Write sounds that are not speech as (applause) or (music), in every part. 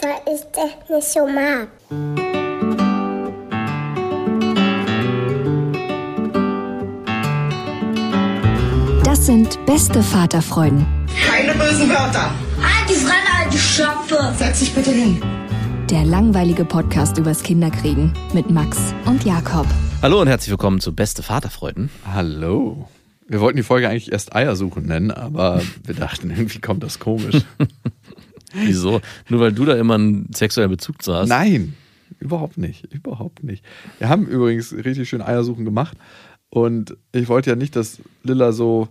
Weil ich das nicht so mag. Das sind beste Vaterfreuden. Keine bösen Wörter. Die Fremde, alte Schöpfe. Setz dich bitte hin. Der langweilige Podcast übers Kinderkriegen mit Max und Jakob. Hallo und herzlich willkommen zu Beste Vaterfreuden. Hallo. Wir wollten die Folge eigentlich erst Eiersuchen nennen, aber wir dachten, irgendwie kommt das komisch. (laughs) (laughs) Wieso? Nur weil du da immer einen sexuellen Bezug zu hast? Nein, überhaupt nicht. Überhaupt nicht. Wir haben übrigens richtig schön Eiersuchen gemacht und ich wollte ja nicht, dass Lilla so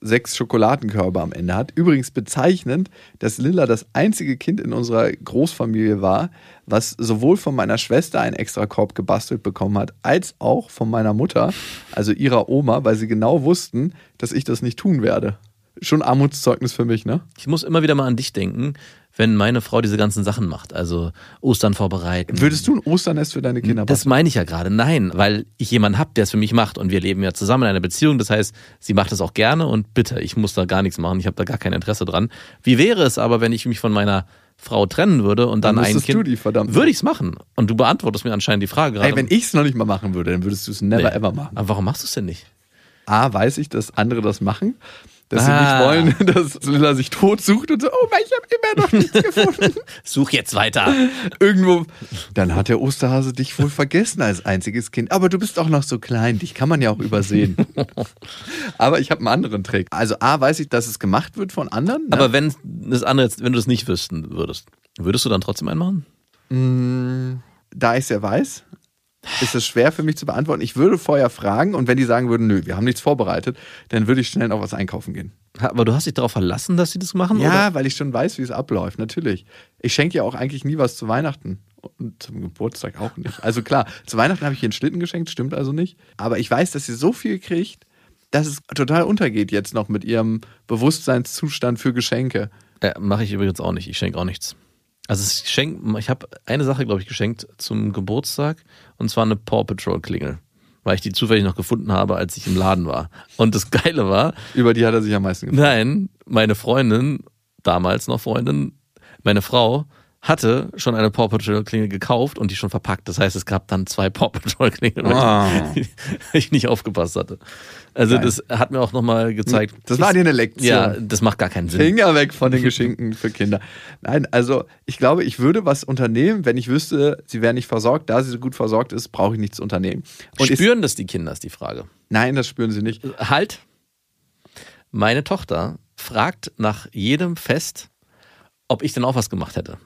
sechs Schokoladenkörbe am Ende hat. Übrigens bezeichnend, dass Lilla das einzige Kind in unserer Großfamilie war, was sowohl von meiner Schwester einen extra Korb gebastelt bekommen hat, als auch von meiner Mutter, also ihrer Oma, weil sie genau wussten, dass ich das nicht tun werde. Schon Armutszeugnis für mich, ne? Ich muss immer wieder mal an dich denken, wenn meine Frau diese ganzen Sachen macht, also Ostern vorbereiten. Würdest du ein Osternest für deine Kinder machen? Das meine ich ja gerade. Nein, weil ich jemanden habe, der es für mich macht und wir leben ja zusammen in einer Beziehung. Das heißt, sie macht es auch gerne und bitte, ich muss da gar nichts machen. Ich habe da gar kein Interesse dran. Wie wäre es aber, wenn ich mich von meiner Frau trennen würde und dann, dann ein Kind. Du die, verdammt. Würde ich es machen. Und du beantwortest mir anscheinend die Frage gerade. Ey, wenn ich es noch nicht mal machen würde, dann würdest du es never nee. ever machen. Aber warum machst du es denn nicht? A, weiß ich, dass andere das machen dass ah. sie nicht wollen, (laughs) dass Lilla sich tot sucht und so, oh, ich habe immer noch nichts (laughs) gefunden. Such jetzt weiter. Irgendwo. Dann hat der Osterhase dich wohl vergessen als einziges Kind. Aber du bist auch noch so klein, dich kann man ja auch übersehen. (laughs) Aber ich habe einen anderen Trick. Also A, weiß ich, dass es gemacht wird von anderen. Ne? Aber wenn das andere, wenn du das nicht wüssten würdest, würdest du dann trotzdem einen machen? Mm, da ich es ja weiß, ist es schwer für mich zu beantworten. Ich würde vorher fragen und wenn die sagen würden, nö, wir haben nichts vorbereitet, dann würde ich schnell noch was einkaufen gehen. Aber du hast dich darauf verlassen, dass sie das machen? Ja, oder? weil ich schon weiß, wie es abläuft, natürlich. Ich schenke ja auch eigentlich nie was zu Weihnachten. Und zum Geburtstag auch nicht. Also klar, zu Weihnachten habe ich ihr einen Schlitten geschenkt, stimmt also nicht. Aber ich weiß, dass sie so viel kriegt, dass es total untergeht jetzt noch mit ihrem Bewusstseinszustand für Geschenke. Äh, Mache ich übrigens auch nicht. Ich schenke auch nichts. Also ich schenk, ich habe eine Sache, glaube ich, geschenkt zum Geburtstag und zwar eine Paw Patrol Klingel, weil ich die zufällig noch gefunden habe, als ich im Laden war. Und das Geile war, über die hat er sich am meisten gefreut. Nein, meine Freundin, damals noch Freundin, meine Frau hatte schon eine Paw Patrol Klingel gekauft und die schon verpackt. Das heißt, es gab dann zwei Paw Patrol Klingeln, weil oh. (laughs) ich nicht aufgepasst hatte. Also Geil. das hat mir auch nochmal gezeigt. Das war dir eine Lektion. Ja, das macht gar keinen Sinn. Finger weg von den (laughs) Geschenken für Kinder. Nein, also ich glaube, ich würde was unternehmen, wenn ich wüsste, sie wäre nicht versorgt. Da sie so gut versorgt ist, brauche ich nichts unternehmen. Und spüren das die Kinder, ist die Frage. Nein, das spüren sie nicht. Halt. Meine Tochter fragt nach jedem Fest, ob ich denn auch was gemacht hätte.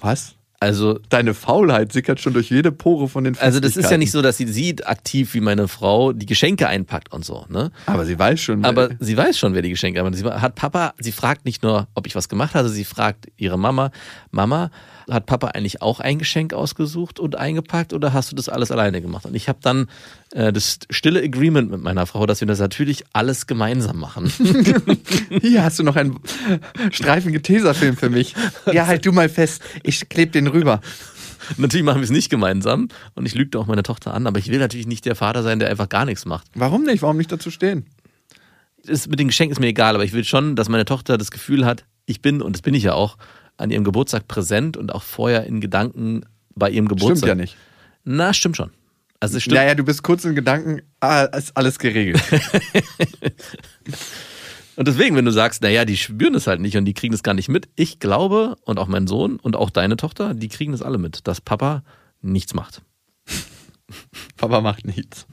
Was? Also deine Faulheit sickert schon durch jede Pore von den Also das ist ja nicht so, dass sie sieht aktiv wie meine Frau die Geschenke einpackt und so, ne? Aber sie weiß schon. Aber sie weiß schon, wer die Geschenke einpackt. Sie hat Papa, sie fragt nicht nur, ob ich was gemacht hatte, sie fragt ihre Mama, Mama, hat Papa eigentlich auch ein Geschenk ausgesucht und eingepackt oder hast du das alles alleine gemacht? Und ich habe dann äh, das stille Agreement mit meiner Frau, dass wir das natürlich alles gemeinsam machen. (laughs) Hier hast du noch einen Streifen Tesafilm für mich. Ja, halt du mal fest. Ich kleb den rüber. Natürlich machen wir es nicht gemeinsam und ich lüge auch meine Tochter an, aber ich will natürlich nicht der Vater sein, der einfach gar nichts macht. Warum nicht? Warum nicht dazu stehen? Das mit den Geschenken ist mir egal, aber ich will schon, dass meine Tochter das Gefühl hat, ich bin, und das bin ich ja auch, an ihrem Geburtstag präsent und auch vorher in Gedanken bei ihrem Geburtstag. Stimmt ja nicht. Na, stimmt schon. Also stimmt. Naja, du bist kurz in Gedanken, ah, ist alles geregelt. (laughs) Und deswegen, wenn du sagst, naja, die spüren es halt nicht und die kriegen es gar nicht mit, ich glaube, und auch mein Sohn und auch deine Tochter, die kriegen es alle mit, dass Papa nichts macht. (laughs) Papa macht nichts.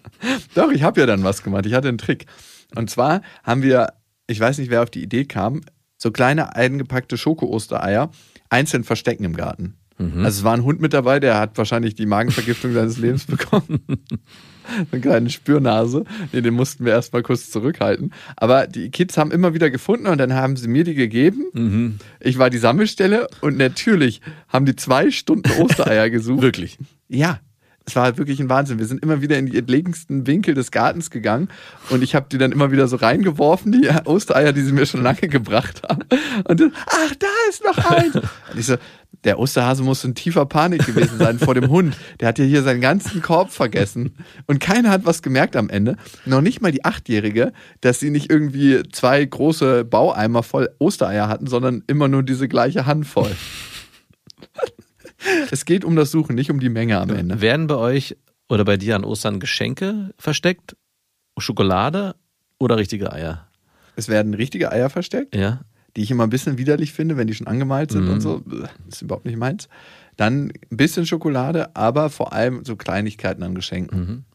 Doch, ich habe ja dann was gemacht. Ich hatte einen Trick. Und zwar haben wir, ich weiß nicht, wer auf die Idee kam, so kleine eingepackte Schoko-Ostereier einzeln verstecken im Garten. Also es war ein Hund mit dabei, der hat wahrscheinlich die Magenvergiftung seines Lebens bekommen. (laughs) eine kleine Spürnase. Nee, den mussten wir erstmal kurz zurückhalten. Aber die Kids haben immer wieder gefunden und dann haben sie mir die gegeben. Ich war die Sammelstelle und natürlich haben die zwei Stunden Ostereier (laughs) gesucht. Wirklich. Ja, es war wirklich ein Wahnsinn. Wir sind immer wieder in die entlegensten Winkel des Gartens gegangen und ich habe die dann immer wieder so reingeworfen, die Ostereier, die sie mir schon lange (laughs) gebracht haben. Und dann, ach, da ist noch eins. Und ich so, der Osterhase muss in tiefer Panik gewesen sein vor dem Hund. Der hat ja hier seinen ganzen Korb vergessen. Und keiner hat was gemerkt am Ende. Noch nicht mal die Achtjährige, dass sie nicht irgendwie zwei große Baueimer voll Ostereier hatten, sondern immer nur diese gleiche Handvoll. (laughs) Es geht um das Suchen, nicht um die Menge am Ende. Werden bei euch oder bei dir an Ostern Geschenke versteckt? Schokolade oder richtige Eier? Es werden richtige Eier versteckt, Ja. die ich immer ein bisschen widerlich finde, wenn die schon angemalt sind und so. Das ist überhaupt nicht meins. Dann ein bisschen Schokolade, aber vor allem so Kleinigkeiten an Geschenken.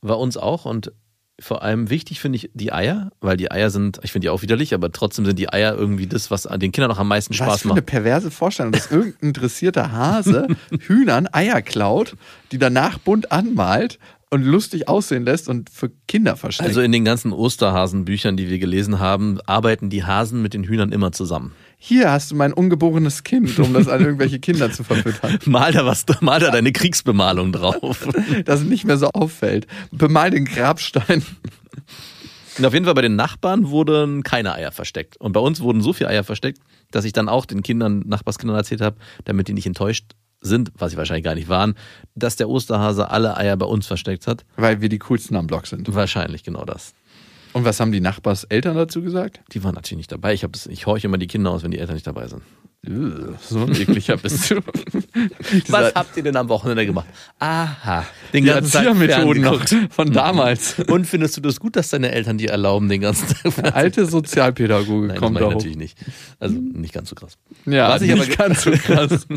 Bei uns auch und vor allem wichtig finde ich die Eier, weil die Eier sind, ich finde die auch widerlich, aber trotzdem sind die Eier irgendwie das, was den Kindern noch am meisten Was Spaß für eine macht. perverse Vorstellung, dass irgendein interessierter Hase (laughs) Hühnern Eier klaut, die danach bunt anmalt und lustig aussehen lässt und für Kinder versteckt. Also in den ganzen Osterhasenbüchern, die wir gelesen haben, arbeiten die Hasen mit den Hühnern immer zusammen. Hier hast du mein ungeborenes Kind, um das an irgendwelche Kinder zu verfüttern. (laughs) Mal da was, mal da deine Kriegsbemalung drauf. (laughs) Dass es nicht mehr so auffällt. Bemal den Grabstein. Und auf jeden Fall bei den Nachbarn wurden keine Eier versteckt. Und bei uns wurden so viele Eier versteckt, dass ich dann auch den Kindern, Nachbarskindern erzählt habe, damit die nicht enttäuscht sind, was sie wahrscheinlich gar nicht waren, dass der Osterhase alle Eier bei uns versteckt hat. Weil wir die coolsten am Block sind. Wahrscheinlich genau das. Und was haben die Nachbarseltern dazu gesagt? Die waren natürlich nicht dabei. Ich, das, ich horche immer die Kinder aus, wenn die Eltern nicht dabei sind. So ein ekliger bist du. (laughs) Was habt ihr denn am Wochenende gemacht? Aha, den die ganzen Tag Erziehermethoden noch von damals. (laughs) Und findest du das gut, dass deine Eltern dir erlauben, den ganzen Tag Der (laughs) alte Sozialpädagoge Nein, das kommt meine da ich natürlich nicht. Also nicht ganz so krass. Ja, Was ich aber nicht ganz so krass.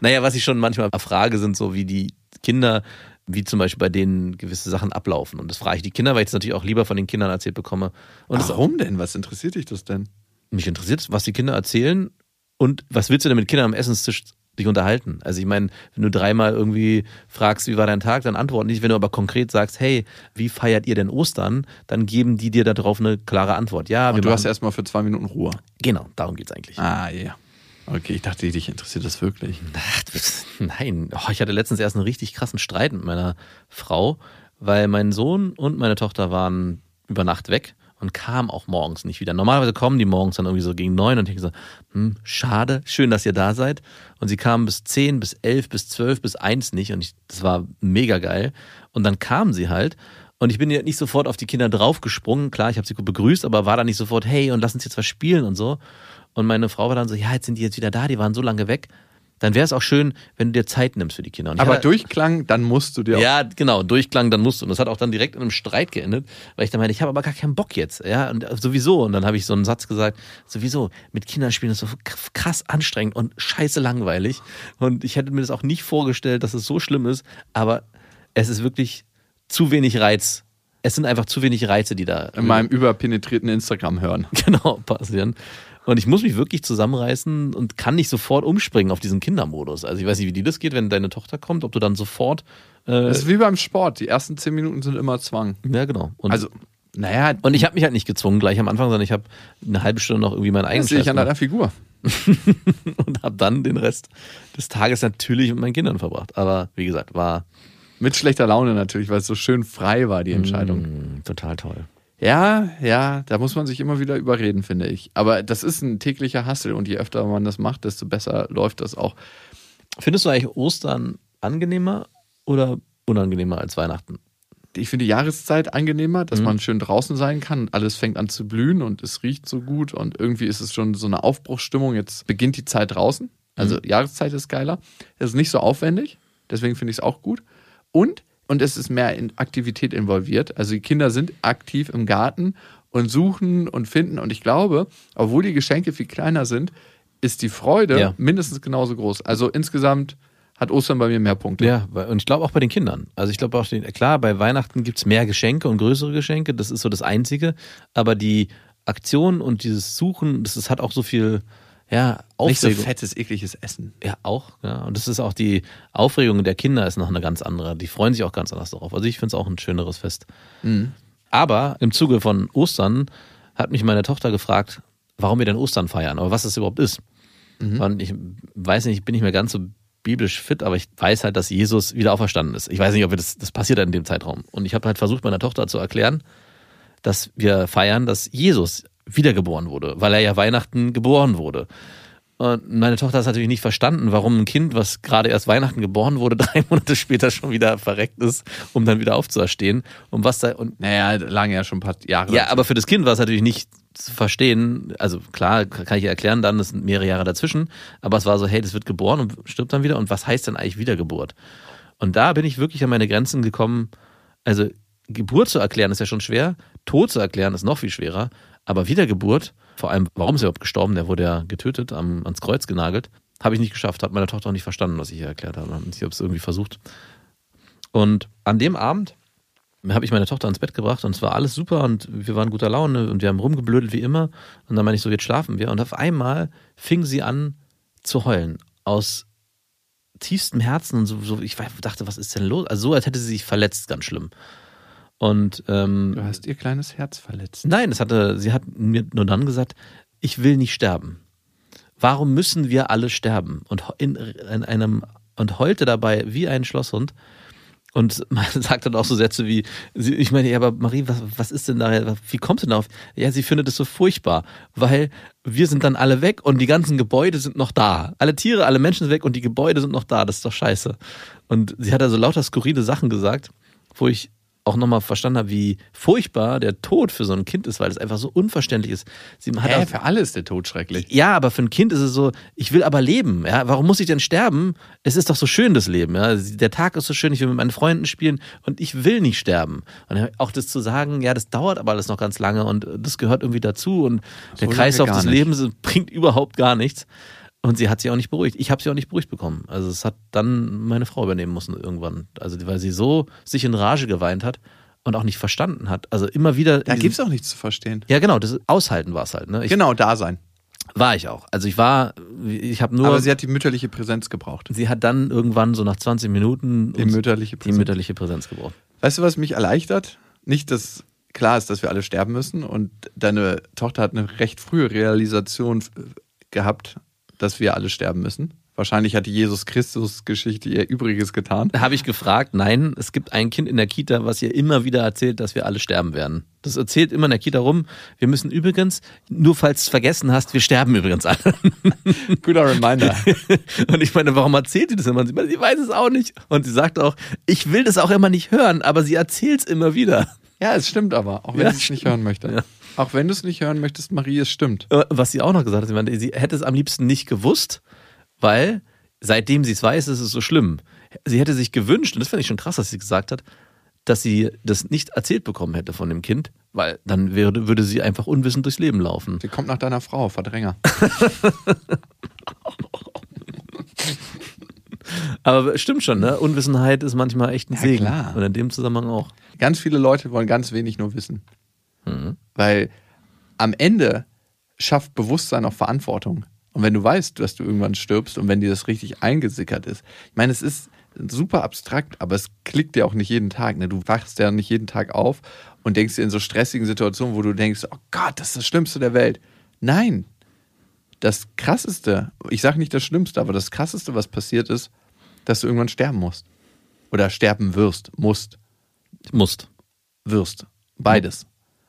Naja, was ich schon manchmal frage, sind so, wie die Kinder, wie zum Beispiel bei denen gewisse Sachen ablaufen. Und das frage ich die Kinder, weil ich das natürlich auch lieber von den Kindern erzählt bekomme. Und Warum denn? Was interessiert dich das denn? mich interessiert, was die Kinder erzählen und was willst du denn mit Kindern am Essenstisch dich unterhalten? Also ich meine, wenn du dreimal irgendwie fragst, wie war dein Tag, dann antworten nicht. Wenn du aber konkret sagst, hey, wie feiert ihr denn Ostern, dann geben die dir darauf eine klare Antwort. Ja, Und du hast machen- erstmal für zwei Minuten Ruhe. genau, darum geht's eigentlich. Ah, ja. Okay, ich dachte, dich interessiert das wirklich. Nein, oh, ich hatte letztens erst einen richtig krassen Streit mit meiner Frau, weil mein Sohn und meine Tochter waren über Nacht weg und kamen auch morgens nicht wieder. Normalerweise kommen die morgens dann irgendwie so gegen neun und ich so, hm, schade, schön, dass ihr da seid. Und sie kamen bis zehn, bis elf, bis zwölf, bis eins nicht und ich, das war mega geil. Und dann kamen sie halt und ich bin ja nicht sofort auf die Kinder draufgesprungen. Klar, ich habe sie gut begrüßt, aber war dann nicht sofort, hey, und lass uns jetzt was spielen und so. Und meine Frau war dann so, ja, jetzt sind die jetzt wieder da, die waren so lange weg. Dann wäre es auch schön, wenn du dir Zeit nimmst für die Kinder. Und Aber hatte- Durchklang, dann musst du dir auch. ja, genau, Durchklang, dann musst du. Und das hat auch dann direkt in einem Streit geendet, weil ich dann meinte, ich habe aber gar keinen Bock jetzt. Ja, und sowieso. Und dann habe ich so einen Satz gesagt, sowieso, mit Kindern spielen ist so krass anstrengend und scheiße langweilig. Und ich hätte mir das auch nicht vorgestellt, dass es so schlimm ist, aber es ist wirklich zu wenig Reiz. Es sind einfach zu wenig Reize, die da In meinem überpenetrierten Instagram hören. (laughs) genau passieren. Und ich muss mich wirklich zusammenreißen und kann nicht sofort umspringen auf diesen Kindermodus. Also ich weiß nicht, wie dir das geht, wenn deine Tochter kommt, ob du dann sofort. Äh, Das ist wie beim Sport. Die ersten zehn Minuten sind immer Zwang. ja, genau. Und, Also, naja, und ich habe mich halt nicht gezwungen gleich am Anfang, sondern ich habe eine halbe Stunde noch irgendwie meinen das eigenen sehe ich an deiner Figur. (laughs) und habe dann den Rest des Tages natürlich mit meinen Kindern verbracht. Aber wie gesagt, war Mit schlechter Laune natürlich, weil es so schön frei war, die Entscheidung. mh, total toll. Ja, ja, da muss man sich immer wieder überreden, finde ich. Aber das ist ein täglicher Hassel und je öfter man das macht, desto besser läuft das auch. Findest du eigentlich Ostern angenehmer oder unangenehmer als Weihnachten? Ich finde die Jahreszeit angenehmer, dass Mhm. man schön draußen sein kann und alles fängt an zu blühen und es riecht so gut und irgendwie ist es schon so eine Aufbruchsstimmung. Jetzt beginnt die Zeit draußen. Also Jahreszeit ist geiler. Es ist nicht so aufwendig, deswegen finde ich es auch gut. Und, und es ist mehr in Aktivität involviert. Also die Kinder sind aktiv im Garten und suchen und finden. Und ich glaube, obwohl die Geschenke viel kleiner sind, ist die Freude Ja. mindestens genauso groß. Also insgesamt hat Ostern bei mir mehr Punkte. Ja, und ich glaube auch bei den Kindern. Also ich glaube auch, den, klar, bei Weihnachten gibt es mehr Geschenke und größere Geschenke, das ist so das Einzige. Aber die Aktion und dieses Suchen, das ist, hat auch so viel, ja, Nicht so Aufregung. fettes, ekliges Essen. Ja, auch, ja. Und das ist auch die Aufregung der Kinder ist noch eine ganz andere. Die freuen sich auch ganz anders darauf. Also ich finde es auch ein schöneres Fest. Aber im Zuge von Ostern hat mich meine Tochter gefragt, warum wir denn Ostern feiern, aber was das überhaupt ist. Und ich weiß nicht, ich bin nicht mehr ganz so biblisch fit, aber ich weiß halt, dass Jesus wieder auferstanden ist. Ich weiß nicht, ob wir das, das passiert in dem Zeitraum. Und ich habe halt versucht, meiner Tochter zu erklären, dass wir feiern, dass Jesus wiedergeboren wurde, weil er ja Weihnachten geboren wurde. Und meine Tochter hat es natürlich nicht verstanden, warum ein Kind, was gerade erst Weihnachten geboren wurde, (laughs) drei Monate später schon wieder verreckt ist, um dann wieder aufzuerstehen. Und was da, und Naja, lange ja schon ein paar Jahre. ja, aber für das Kind war es natürlich nicht zu verstehen. Also klar, kann ich ihr erklären, dann das sind mehrere Jahre dazwischen. Aber es war so, hey, das wird geboren und stirbt dann wieder. Und was heißt denn eigentlich Wiedergeburt? Und da bin ich wirklich an meine Grenzen gekommen. Also Geburt zu erklären ist ja schon schwer. Tod zu erklären ist noch viel schwerer. Aber Wiedergeburt, vor allem, warum ist er überhaupt gestorben? Der wurde ja getötet, am, ans Kreuz genagelt. Habe ich nicht geschafft, hat meine Tochter auch nicht verstanden, was ich hier erklärt habe. Ich habe es irgendwie versucht. Und an dem Abend habe ich meine Tochter ins Bett gebracht und es war alles super und wir waren guter Laune und wir haben rumgeblödelt wie immer. Und dann meine ich so, jetzt schlafen wir. Und auf einmal fing sie an zu heulen. Aus tiefstem Herzen und so, so ich dachte, was ist denn los? Also so, als hätte sie sich verletzt, ganz schlimm. Und ähm, Du hast ihr kleines Herz verletzt. Nein, es hatte, sie hat mir nur dann gesagt, ich will nicht sterben. Warum müssen wir alle sterben? Und in, in einem und heulte dabei wie ein Schlosshund und (laughs) man sagt dann auch so Sätze wie, ich meine, ja, aber Marie, was, was ist denn da, wie kommst du denn darauf? Ja, sie findet es so furchtbar, weil wir sind dann alle weg und die ganzen Gebäude sind noch da. Alle Tiere, alle Menschen sind weg und die Gebäude sind noch da, das ist doch scheiße. Und sie hat also lauter skurrile Sachen gesagt, wo ich auch nochmal verstanden habe, wie furchtbar der Tod für so ein Kind ist, weil es einfach so unverständlich ist. Sie hat Hä, auch- für alle ist der Tod schrecklich. ja, aber für ein Kind ist es so, ich will aber leben. Ja, warum muss ich denn sterben? Es ist doch so schön, das Leben. Ja? Der Tag ist so schön, ich will mit meinen Freunden spielen und ich will nicht sterben. Und auch das zu sagen, ja, das dauert aber alles noch ganz lange und das gehört irgendwie dazu und der So Kreislauf lange gar des. Lebens bringt überhaupt gar nichts. Und sie hat sich auch nicht beruhigt. Ich habe sie auch nicht beruhigt bekommen. Also es hat dann meine Frau übernehmen müssen irgendwann. Also weil sie so sich in Rage geweint hat und auch nicht verstanden hat. Also immer wieder. Da gibt es auch nichts zu verstehen. ja, genau, das Aushalten war es halt. Ne? Ich, Genau, da sein. War ich auch. Also ich war, ich habe nur. Aber sie hat die mütterliche Präsenz gebraucht. Sie hat dann irgendwann so nach 20 Minuten Die mütterliche die Präsenz. mütterliche Präsenz gebraucht. Weißt du, was mich erleichtert? Nicht, dass klar ist, dass wir alle sterben müssen und deine Tochter hat eine recht frühe Realisation gehabt, dass wir alle sterben müssen. Wahrscheinlich hat die Jesus Christus Geschichte ihr Übriges getan. Da habe ich gefragt, nein, es gibt ein Kind in der Kita, was ihr immer wieder erzählt, dass wir alle sterben werden. Das erzählt immer in der Kita rum. Wir müssen übrigens, nur falls du es vergessen hast, wir sterben übrigens alle. (laughs) Guter Reminder. (laughs) Und ich meine, warum erzählt sie das immer? Sie, meine, sie weiß es auch nicht. Und sie sagt auch, ich will das auch immer nicht hören, aber sie erzählt es immer wieder. Ja, es stimmt aber, auch wenn Ja, sie es nicht hören möchte. Ja. Auch wenn du es nicht hören möchtest, Marie, es stimmt. Äh, Was sie auch noch gesagt hat, sie, meinte, sie hätte es am liebsten nicht gewusst, weil seitdem sie es weiß, ist es so schlimm. Sie hätte sich gewünscht, und das finde ich schon krass, dass sie gesagt hat, dass sie das nicht erzählt bekommen hätte von dem Kind, weil dann würde, würde sie einfach unwissend durchs Leben laufen. Sie kommt nach deiner Frau, Verdränger. (laughs) Aber stimmt schon, ne? Unwissenheit ist manchmal echt ein Ja, Segen. klar. Und in dem Zusammenhang auch. Ganz viele Leute wollen ganz wenig nur wissen. Mhm. Weil am Ende schafft Bewusstsein auch Verantwortung. Und wenn du weißt, dass du irgendwann stirbst und wenn dir das richtig eingesickert ist, ich meine, es ist super abstrakt, aber es klickt dir auch nicht jeden Tag. Ne? Du wachst ja nicht jeden Tag auf und denkst dir in so stressigen Situationen, wo du denkst, oh Gott, das ist das Schlimmste der Welt. Nein, das Krasseste, ich sage nicht das Schlimmste, aber das Krasseste, was passiert ist, dass du irgendwann sterben musst. Oder sterben wirst, musst Musst. wirst. Beides.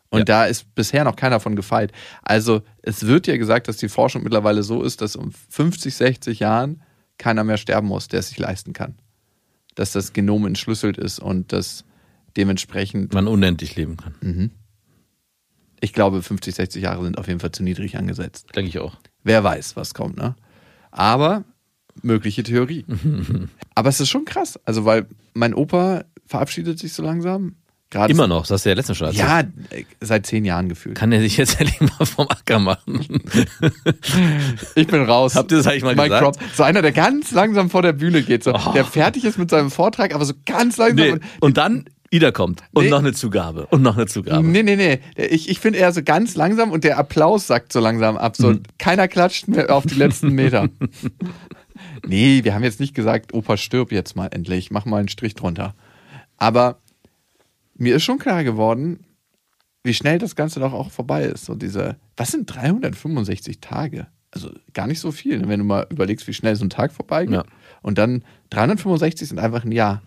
Und Ja. da ist bisher noch keiner von gefeit. Also es wird ja gesagt, dass die Forschung mittlerweile so ist, dass um 50, 60 Jahren keiner mehr sterben muss, der es sich leisten kann. Dass das Genom entschlüsselt ist und dass dementsprechend, Man unendlich leben kann. ich glaube, 50, 60 Jahre sind auf jeden Fall zu niedrig angesetzt. Denke ich auch. Wer weiß, was kommt, ne? Aber mögliche Theorie. (laughs) Aber es ist schon krass. Also, weil mein Opa verabschiedet sich so langsam. Gerade Immer noch, das hast du ja letztens schon erzählt. Ja, seit zehn Jahren gefühlt. Kann er sich jetzt endlich mal (laughs) vom Acker machen? Ich bin raus. Habt ihr das eigentlich mal Mic gesagt? drop. So einer, der ganz langsam vor der Bühne geht, so, Oh. der fertig ist mit seinem Vortrag, aber so ganz langsam. Nee. Und, Und dann Ida kommt. Und Nee. noch eine Zugabe. Und noch eine Zugabe. nee, nee, nee. Ich, ich finde eher so ganz langsam und der Applaus sackt so langsam ab. So, Mhm. keiner klatscht mehr auf die letzten Meter. (laughs) nee, wir haben jetzt nicht gesagt, Opa stirb jetzt mal endlich, mach mal einen Strich drunter. Aber mir ist schon klar geworden, wie schnell das Ganze doch auch vorbei ist. So diese, was sind 365 Tage? Also gar nicht so viel, wenn du mal überlegst, wie schnell so ein Tag vorbeigeht. Ja. Und dann 365 sind einfach ein Jahr.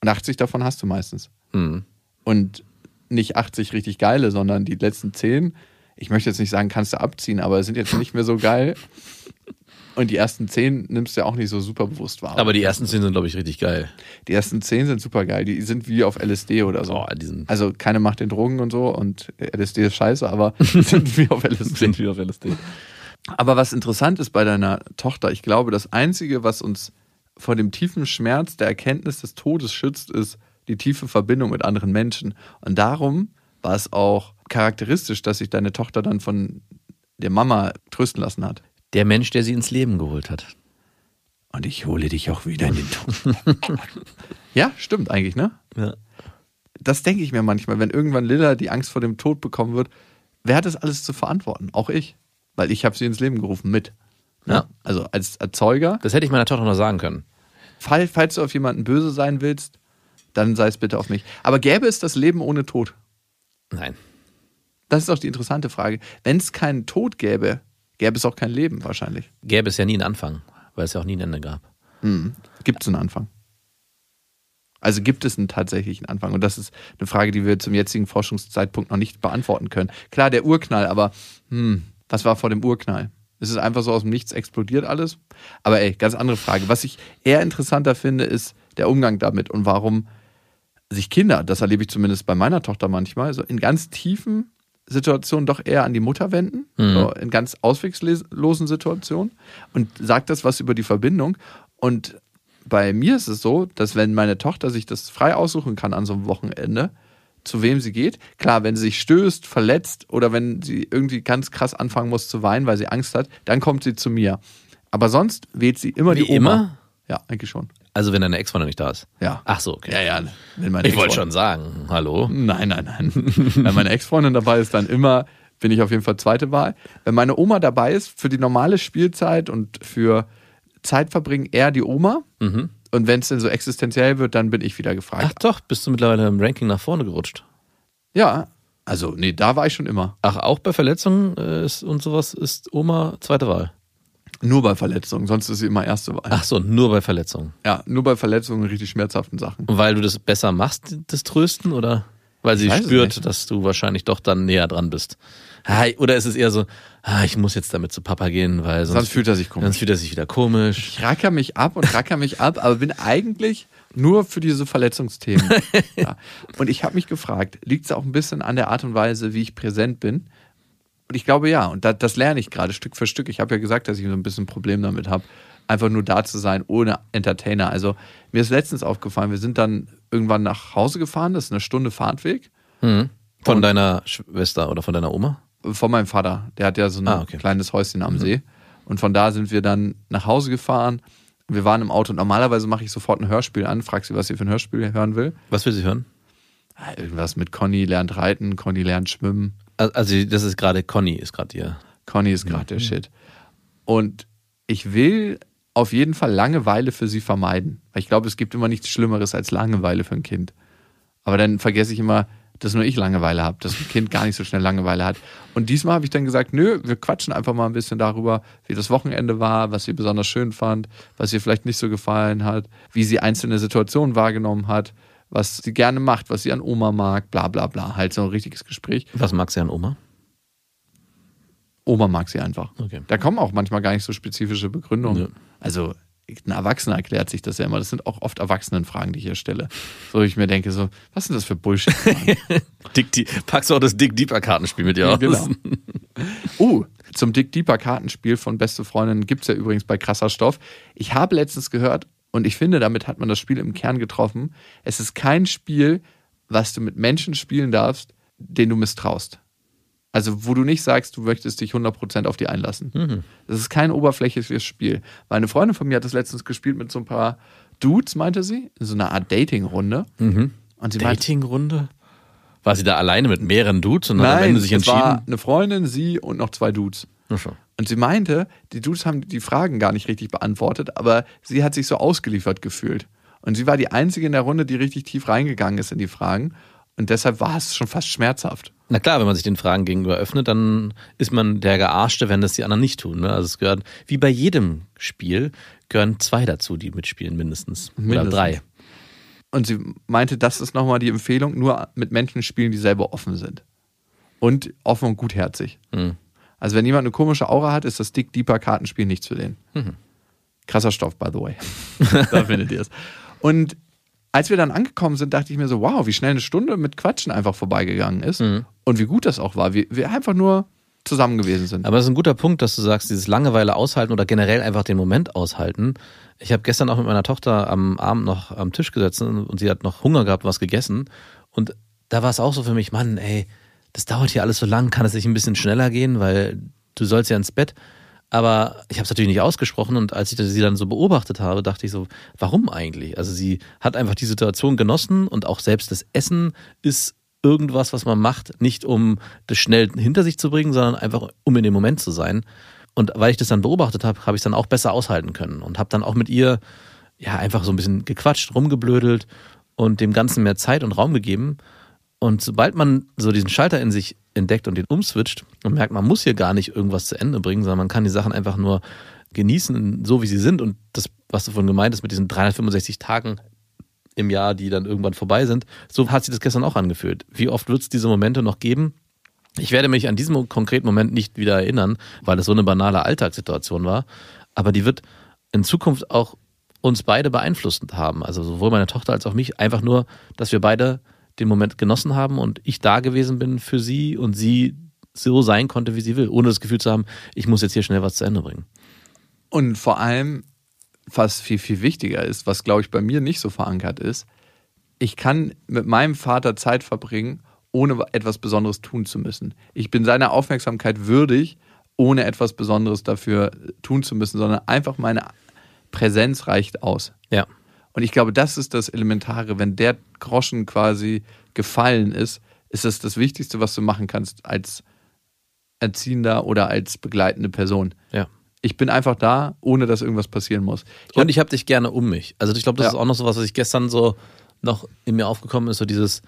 Und 80 davon hast du meistens. Hm. Und nicht 80 richtig geile, sondern die letzten 10, ich möchte jetzt nicht sagen, kannst du abziehen, aber sind jetzt nicht mehr so geil. (laughs) Und die ersten 10 nimmst du ja auch nicht so super bewusst wahr. Aber die ersten zehn sind, glaube ich, richtig geil. die ersten 10 sind super geil. Die sind wie auf LSD oder so. Sind, Also keine Macht den Drogen und so und LSD ist scheiße, aber (laughs) sind wie auf LSD. sind wie auf LSD. Aber was interessant ist bei deiner Tochter, ich glaube, das Einzige, was uns vor dem tiefen Schmerz der Erkenntnis des Todes schützt, ist die tiefe Verbindung mit anderen Menschen. Und darum war es auch charakteristisch, dass sich deine Tochter dann von der Mama trösten lassen hat. Der Mensch, der sie ins Leben geholt hat. Und ich hole dich auch wieder in den Tod. (laughs) ja, stimmt eigentlich, ne? Ja. Das denke ich mir manchmal, wenn irgendwann Lilla die Angst vor dem Tod bekommen wird, wer hat das alles zu verantworten? Auch ich. Weil ich habe sie ins Leben gerufen mit. Ne? Ja. Also als Erzeuger Das hätte ich meiner Tochter noch sagen können. Fall, falls du auf jemanden böse sein willst, dann sei es bitte auf mich. Aber gäbe es das Leben ohne Tod? Nein. Das ist auch die interessante Frage. Wenn es keinen Tod gäbe, gäbe es auch kein Leben wahrscheinlich. Gäbe es ja nie einen Anfang, weil es ja auch nie ein Ende gab. Gibt es einen Anfang? Also gibt es einen tatsächlichen Anfang? Und das ist eine Frage, die wir zum jetzigen Forschungszeitpunkt noch nicht beantworten können. Klar, der Urknall, aber hm, was war vor dem Urknall? Es ist einfach so aus dem Nichts explodiert alles. Aber ey, ganz andere Frage. Was ich eher interessanter finde, ist der Umgang damit und warum sich Kinder, das erlebe ich zumindest bei meiner Tochter manchmal, so in ganz tiefen Situationen doch eher an die Mutter wenden, so in ganz ausweglosen Situationen und sagt das was über die Verbindung. Und bei mir ist es so, dass wenn meine Tochter sich das frei aussuchen kann an so einem Wochenende, zu wem sie geht, klar, wenn sie sich stößt, verletzt oder wenn sie irgendwie ganz krass anfangen muss zu weinen, weil sie Angst hat, dann kommt sie zu mir. Aber sonst wählt sie immer Wie die Oma. immer? Ja, eigentlich schon. Also wenn deine Ex-Freundin nicht da ist. Ja. Ach so, okay. Ja, ja. Wenn meine Ich wollte schon sagen, hallo. Nein, nein, nein. (laughs) Wenn meine Ex-Freundin dabei ist, dann immer bin ich auf jeden Fall zweite Wahl. Wenn meine Oma dabei ist, für die normale Spielzeit und für Zeitverbringen eher die Oma. Mhm. Und wenn es denn so existenziell wird, dann bin ich wieder Ach gefragt. doch, bist du mittlerweile im Ranking nach vorne gerutscht. Ja, also nee, da war ich schon immer. Ach, auch bei Verletzungen äh, ist, und sowas ist Oma zweite Wahl. Nur bei Verletzungen, sonst ist sie immer erste Wahl. Ach so, nur bei Verletzungen. Ja, nur bei Verletzungen und richtig schmerzhaften Sachen. Und weil du das besser machst, das Trösten, oder? Weil sie spürt, dass du wahrscheinlich doch dann näher dran bist. Ah, Oder ist es eher so, ah, ich muss jetzt damit zu Papa gehen, weil sonst, Sonst fühlt er sich komisch. sonst fühlt er sich wieder komisch. Ich racker mich ab und racker mich ab, aber bin eigentlich nur für diese Verletzungsthemen. (laughs) ja. Und ich habe mich gefragt, liegt es auch ein bisschen an der Art und Weise, wie ich präsent bin? Und ich glaube ja, und da, das lerne ich gerade Stück für Stück. Ich habe ja gesagt, dass ich so ein bisschen ein Problem damit habe, einfach nur da zu sein, ohne Entertainer. Also mir ist letztens aufgefallen, wir sind dann irgendwann nach Hause gefahren, das ist eine Stunde Fahrtweg Mhm. Von Und- deiner Schwester oder von deiner Oma? von meinem Vater. Der hat ja so ein Ah, okay. kleines Häuschen am See. Und von da sind wir dann nach Hause gefahren. Wir waren im Auto und normalerweise mache ich sofort ein Hörspiel an, frag sie, was sie für ein Hörspiel hören will. Was will sie hören? Ah, Irgendwas mit Conny lernt reiten, Conny lernt schwimmen. Al- Also das ist gerade Conny, ist gerade ihr. Conny ist gerade der Shit. Und ich will auf jeden Fall Langeweile für sie vermeiden. Weil ich glaube, es gibt immer nichts Schlimmeres als Langeweile für ein Kind. Aber dann vergesse ich immer, dass nur ich Langeweile habe, dass ein Kind gar nicht so schnell Langeweile hat. Und diesmal habe ich dann gesagt, nö, wir quatschen einfach mal ein bisschen darüber, wie das Wochenende war, was sie besonders schön fand, was ihr vielleicht nicht so gefallen hat, wie sie einzelne Situationen wahrgenommen hat, was sie gerne macht, was sie an Oma mag, bla bla bla. Halt so ein richtiges Gespräch. Was mag sie an Oma? Oma mag sie einfach. Okay. Da kommen auch manchmal gar nicht so spezifische Begründungen. Ja. Also ein Erwachsener erklärt sich das ja immer. Das sind auch oft Erwachsenenfragen, die ich hier stelle. So ich mir denke, so, was sind das für Bullshit? (laughs) Packst du auch das Dick Deeper Kartenspiel mit dir aus? genau. Oh, (laughs) zum Dick Deeper Kartenspiel von Beste Freundin gibt's ja übrigens bei krasser Stoff. Ich habe letztens gehört, und ich finde, damit hat man das Spiel im Kern getroffen. Es ist kein Spiel, was du mit Menschen spielen darfst, denen du misstraust. Also, wo du nicht sagst, du möchtest dich 100% auf die einlassen. Mhm. Das ist kein oberflächliches Spiel. Weil eine Freundin von mir hat das letztens gespielt mit so ein paar Dudes, meinte sie, in so einer Art Dating-Runde. Mhm. Sie Dating-Runde? War sie da alleine mit mehreren Dudes und hat am nein, Ende sich es war entschieden? eine Freundin, sie und noch zwei Dudes. Ach so. Und sie meinte, die Dudes haben die Fragen gar nicht richtig beantwortet, aber sie hat sich so ausgeliefert gefühlt. Und sie war die Einzige in der Runde, die richtig tief reingegangen ist in die Fragen. Und deshalb war es schon fast schmerzhaft. Na klar, wenn man sich den Fragen gegenüber öffnet, dann ist man der Gearschte, wenn das die anderen nicht tun. Ne? Also es gehört, wie bei jedem Spiel, gehören zwei dazu, die mitspielen mindestens. Oder Mindestens. drei. Und sie meinte, das ist nochmal die Empfehlung, nur mit Menschen spielen, die selber offen sind. Und offen und gutherzig. Mhm. Also wenn jemand eine komische Aura hat, ist das Dick Deeper Kartenspiel nichts für den. Mhm. Krasser Stoff, by the way. (laughs) da findet ihr es. Und als wir dann angekommen sind, dachte ich mir so, wow, wie schnell eine Stunde mit Quatschen einfach vorbeigegangen ist. Mhm. Und wie gut das auch war. Wie wir einfach nur zusammen gewesen sind. Aber das ist ein guter Punkt, dass du sagst, dieses Langeweile aushalten oder generell einfach den Moment aushalten. Ich habe gestern auch mit meiner Tochter am Abend noch am Tisch gesessen und sie hat noch Hunger gehabt, was gegessen. Und da war es auch so für mich, Mann, ey, das dauert hier alles so lang, kann es nicht ein bisschen schneller gehen, weil du sollst ja ins Bett. Aber ich habe es natürlich nicht ausgesprochen und als ich sie dann so beobachtet habe, dachte ich so, warum eigentlich? Also sie hat einfach die Situation genossen und auch selbst das Essen ist irgendwas, was man macht, nicht um das schnell hinter sich zu bringen, sondern einfach um in dem Moment zu sein. Und weil ich das dann beobachtet habe, habe ich es dann auch besser aushalten können und habe dann auch mit ihr ja einfach so ein bisschen gequatscht, rumgeblödelt und dem Ganzen mehr Zeit und Raum gegeben. Und sobald man so diesen Schalter in sich entdeckt und den umswitcht und merkt, man muss hier gar nicht irgendwas zu Ende bringen, sondern man kann die Sachen einfach nur genießen, so wie sie sind. Und das, was du vorhin gemeint hast mit diesen 365 Tagen im Jahr, die dann irgendwann vorbei sind, so hat sich das gestern auch angefühlt. Wie oft wird es diese Momente noch geben? Ich werde mich an diesen konkreten Moment nicht wieder erinnern, weil es so eine banale Alltagssituation war. Aber die wird in Zukunft auch uns beide beeinflusst haben. Also sowohl meine Tochter als auch mich. Einfach nur, dass wir beide den Moment genossen haben und ich da gewesen bin für sie und sie so sein konnte, wie sie will, ohne das Gefühl zu haben, ich muss jetzt hier schnell was zu Ende bringen. Und vor allem, was viel, viel wichtiger ist, was glaube ich bei mir nicht so verankert ist, ich kann mit meinem Vater Zeit verbringen, ohne etwas Besonderes tun zu müssen. Ich bin seiner Aufmerksamkeit würdig, ohne etwas Besonderes dafür tun zu müssen, sondern einfach meine Präsenz reicht aus. Ja. Und ich glaube, das ist das Elementare. Wenn der Groschen quasi gefallen ist, ist das das Wichtigste, was du machen kannst als Erziehender oder als begleitende Person. Ja. Ich bin einfach da, ohne dass irgendwas passieren muss. Ich Und ich habe dich gerne um mich. Also ich glaube, das Ja. ist auch noch so was, was ich gestern so noch in mir aufgekommen ist, so dieses,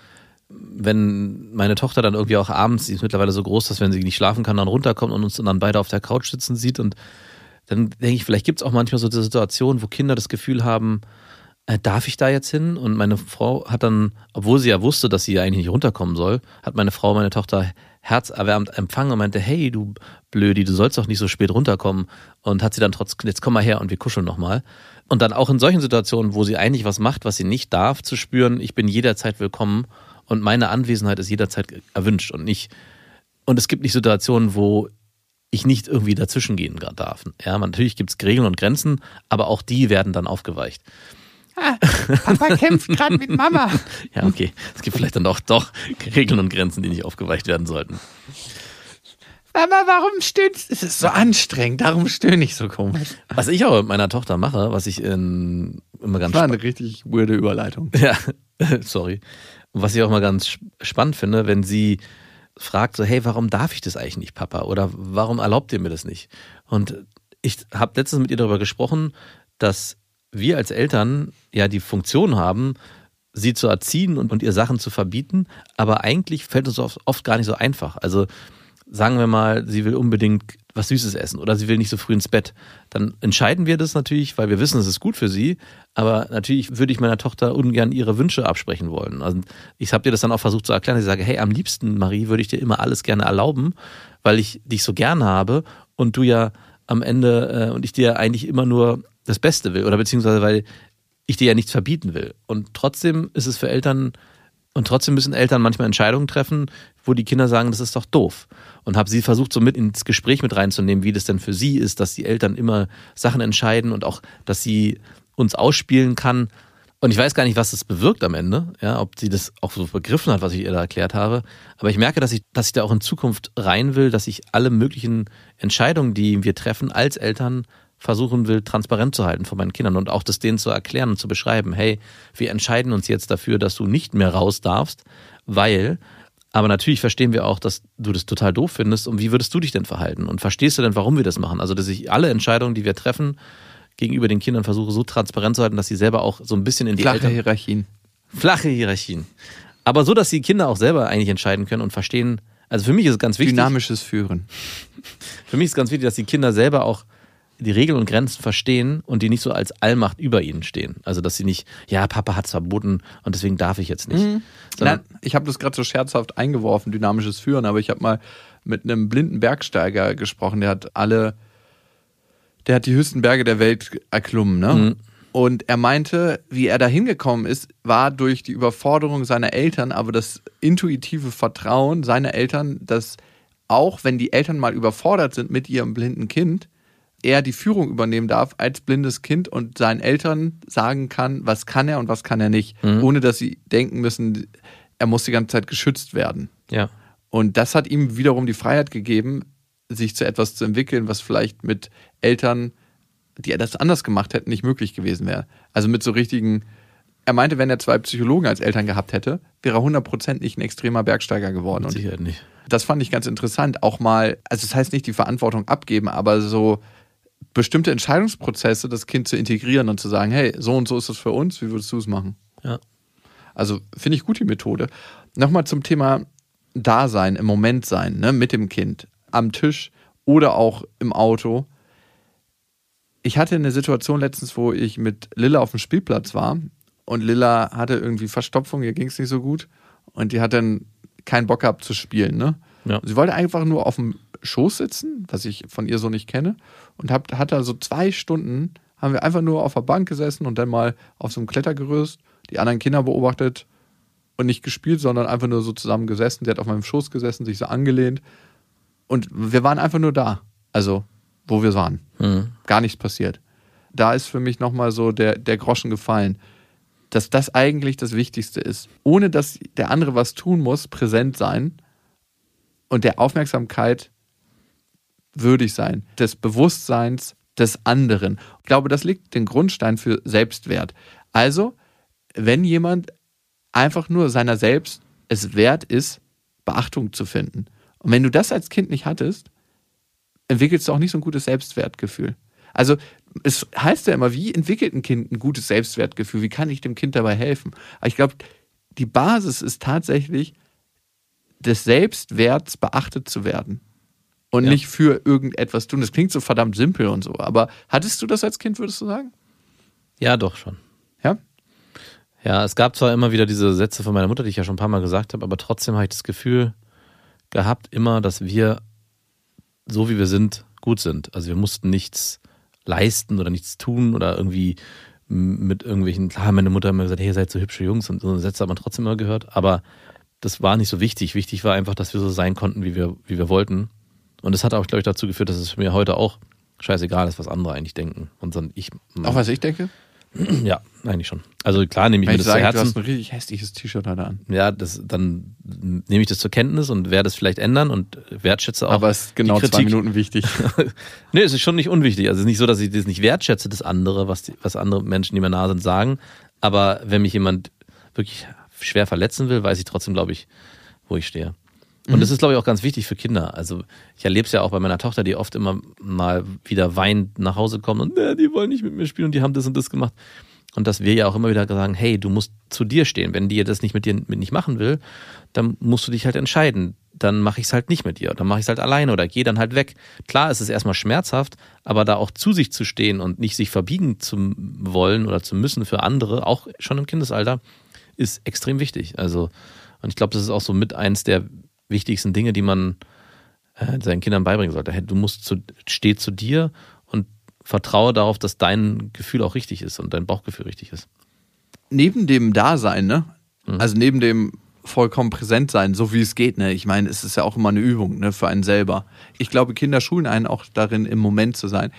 wenn meine Tochter dann irgendwie auch abends, sie ist mittlerweile so groß, dass wenn sie nicht schlafen kann, dann runterkommt und uns dann beide auf der Couch sitzen sieht und dann denke ich, vielleicht gibt es auch manchmal so diese Situation, wo Kinder das Gefühl haben, äh, darf ich da jetzt hin? Und meine Frau hat dann, obwohl sie ja wusste, dass sie eigentlich nicht runterkommen soll, hat meine Frau meine Tochter herzerwärmend empfangen und meinte, hey, du Blödi, du sollst doch nicht so spät runterkommen. Und hat sie dann trotzdem, jetzt komm mal her und wir kuscheln nochmal. Und dann auch in solchen Situationen, wo sie eigentlich was macht, was sie nicht darf, zu spüren, ich bin jederzeit willkommen und meine Anwesenheit ist jederzeit erwünscht und nicht, und es gibt nicht Situationen, wo ich nicht irgendwie dazwischen gehen darf. Ja, natürlich gibt es Regeln und Grenzen, aber auch die werden dann aufgeweicht. Papa kämpft gerade mit Mama. (laughs) Ja, okay. Es gibt vielleicht dann auch doch Regeln und Grenzen, die nicht aufgeweicht werden sollten. Mama, warum stöhnst du? Es ist so anstrengend, darum stöhne ich so komisch. Was ich auch mit meiner Tochter mache, was ich in, immer ganz Das war eine richtig weirde Überleitung. (laughs) Ja, sorry. Was ich auch mal ganz sp- spannend finde, wenn sie fragt so, hey, warum darf ich das eigentlich nicht, Papa? Oder warum erlaubt ihr mir das nicht? Und ich habe letztens mit ihr darüber gesprochen, dass wir als Eltern ja die Funktion haben, sie zu erziehen und, und ihr Sachen zu verbieten, aber eigentlich fällt uns oft, oft gar nicht so einfach. Also sagen wir mal, sie will unbedingt was Süßes essen oder sie will nicht so früh ins Bett, dann entscheiden wir das natürlich, weil wir wissen, es ist gut für sie. Aber natürlich würde ich meiner Tochter ungern ihre Wünsche absprechen wollen. Also ich habe dir das dann auch versucht zu erklären. Ich sage, hey, am liebsten, Marie, würde ich dir immer alles gerne erlauben, weil ich dich so gern habe und du ja am Ende äh, und ich dir eigentlich immer nur das Beste will oder beziehungsweise weil ich dir ja nichts verbieten will. Und trotzdem ist es für Eltern und trotzdem müssen Eltern manchmal Entscheidungen treffen, wo die Kinder sagen, das ist doch doof. Und habe sie versucht, so mit ins Gespräch mit reinzunehmen, wie das denn für sie ist, dass die Eltern immer Sachen entscheiden und auch, dass sie uns ausspielen kann. Und ich weiß gar nicht, was das bewirkt am Ende, ja, ob sie das auch so begriffen hat, was ich ihr da erklärt habe. Aber ich merke, dass ich, dass ich da auch in Zukunft rein will, dass ich alle möglichen Entscheidungen, die wir treffen als Eltern, versuchen will, transparent zu halten von meinen Kindern und auch das denen zu erklären und zu beschreiben, hey, wir entscheiden uns jetzt dafür, dass du nicht mehr raus darfst, weil, aber natürlich verstehen wir auch, dass du das total doof findest und wie würdest du dich denn verhalten und verstehst du denn, warum wir das machen? Also, dass ich alle Entscheidungen, die wir treffen, gegenüber den Kindern versuche, so transparent zu halten, dass sie selber auch so ein bisschen in die Flache Eltern Hierarchien. flache Hierarchien. Aber so, dass die Kinder auch selber eigentlich entscheiden können und verstehen. Also für mich ist es ganz wichtig. Dynamisches Führen. Für mich ist ganz wichtig, dass die Kinder selber auch die Regeln und Grenzen verstehen und die nicht so als Allmacht über ihnen stehen. Also dass sie nicht, ja, Papa hat es verboten und deswegen darf ich jetzt nicht. Sondern, Nein, ich habe das gerade so scherzhaft eingeworfen, dynamisches Führen, aber ich habe mal mit einem blinden Bergsteiger gesprochen, der hat alle, der hat die höchsten Berge der Welt erklommen, ne? Mhm. Und er meinte, wie er da hingekommen ist, war durch die Überforderung seiner Eltern, aber das intuitive Vertrauen seiner Eltern, dass auch wenn die Eltern mal überfordert sind mit ihrem blinden Kind, er die Führung übernehmen darf als blindes Kind und seinen Eltern sagen kann, was kann er und was kann er nicht, ohne dass sie denken müssen, er muss die ganze Zeit geschützt werden. ja. Und das hat ihm wiederum die Freiheit gegeben, sich zu etwas zu entwickeln, was vielleicht mit Eltern, die das anders gemacht hätten, nicht möglich gewesen wäre. Also mit so richtigen, er meinte, wenn er zwei Psychologen als Eltern gehabt hätte, wäre er 100% nicht ein extremer Bergsteiger geworden. Mit Sicherheit nicht. das fand ich ganz interessant, auch mal, also das heißt nicht die Verantwortung abgeben, aber so bestimmte Entscheidungsprozesse das Kind zu integrieren und zu sagen, hey, so und so ist es für uns, wie würdest du es machen? Ja. Also finde ich gut die Methode. Nochmal zum Thema Dasein, im Moment sein, ne, mit dem Kind, am Tisch oder auch im Auto. Ich hatte eine Situation letztens, wo ich mit Lilla auf dem Spielplatz war und Lilla hatte irgendwie Verstopfung, ihr ging es nicht so gut und die hat dann keinen Bock gehabt zu spielen. Ne? Ja. Sie wollte einfach nur auf dem Schoß sitzen, was ich von ihr so nicht kenne und hab, hat da so zwei Stunden, haben wir einfach nur auf der Bank gesessen und dann mal auf so einem Klettergerüst die anderen Kinder beobachtet und nicht gespielt, sondern einfach nur so zusammen gesessen. Sie hat auf meinem Schoß gesessen, sich so angelehnt. Und wir waren einfach nur da. Also, wo wir waren. Mhm. Gar nichts passiert. Da ist für mich nochmal so der, der Groschen gefallen, dass das eigentlich das Wichtigste ist. Ohne dass der andere was tun muss, präsent sein und der Aufmerksamkeit würdig sein, des Bewusstseins des anderen. Ich glaube, das legt den Grundstein für Selbstwert. Also, wenn jemand einfach nur seiner selbst es wert ist, Beachtung zu finden. Und wenn du das als Kind nicht hattest, entwickelst du auch nicht so ein gutes Selbstwertgefühl. Also es heißt ja immer, wie entwickelt ein Kind ein gutes Selbstwertgefühl? Wie kann ich dem Kind dabei helfen? Aber ich glaube, die Basis ist tatsächlich des Selbstwerts beachtet zu werden und Ja. nicht für irgendetwas tun. Das klingt so verdammt simpel und so, aber hattest du das als Kind, würdest du sagen? Ja, doch schon. Ja? Ja, es gab zwar immer wieder diese Sätze von meiner Mutter, die ich ja schon ein paar Mal gesagt habe, aber trotzdem habe ich das Gefühl gehabt immer, dass wir, so wie wir sind, gut sind. Also wir mussten nichts leisten oder nichts tun oder irgendwie mit irgendwelchen, klar, meine Mutter hat immer gesagt, hey, ihr seid so hübsche Jungs und so Sätze hat man trotzdem immer gehört, aber das war nicht so wichtig. Wichtig war einfach, dass wir so sein konnten, wie wir, wie wir wollten. Und das hat auch, glaube ich, dazu geführt, dass es mir heute auch scheißegal ist, was andere eigentlich denken. Und dann ich, Auch was ich denke? ja, eigentlich schon. Also klar nehme ich Wenn mir ich das zu sage, du Herzen. hast ein richtig hässliches T-Shirt heute an. Ja, das, dann nehme ich das zur Kenntnis und werde es vielleicht ändern und wertschätze auch. Aber es ist genau zwei. Minuten wichtig. (laughs) nee, es ist schon nicht unwichtig. Also es ist nicht so, dass ich das nicht wertschätze, das andere, was, die, was andere Menschen, die mir nahe sind, sagen. Aber wenn mich jemand wirklich schwer verletzen will, weiß ich trotzdem, glaube ich, wo ich stehe. Und das ist, glaube ich, auch ganz wichtig für Kinder. Also ich erlebe es ja auch bei meiner Tochter, die oft immer mal wieder weinend nach Hause kommt und äh, die wollen nicht mit mir spielen und die haben das und das gemacht. Und dass wir ja auch immer wieder sagen, hey, du musst zu dir stehen. Wenn die das nicht mit dir mit nicht machen will, dann musst du dich halt entscheiden. Dann mache ich es halt nicht mit dir. Dann mache ich es halt alleine oder gehe dann halt weg. Klar, es ist erstmal schmerzhaft, aber da auch zu sich zu stehen und nicht sich verbiegen zu wollen oder zu müssen für andere, auch schon im Kindesalter, ist extrem wichtig. Also, und ich glaube, das ist auch so mit eins der wichtigsten Dinge, die man äh, seinen Kindern beibringen sollte. Du musst zu, steh zu dir und vertraue darauf, dass dein Gefühl auch richtig ist und dein Bauchgefühl richtig ist. neben dem Dasein, ne? Mhm. Also neben dem vollkommen präsent sein, so wie es geht, ne? Ich meine, es ist ja auch immer eine Übung, ne, für einen selber. Ich glaube, Kinder schulen einen auch darin, im Moment zu sein.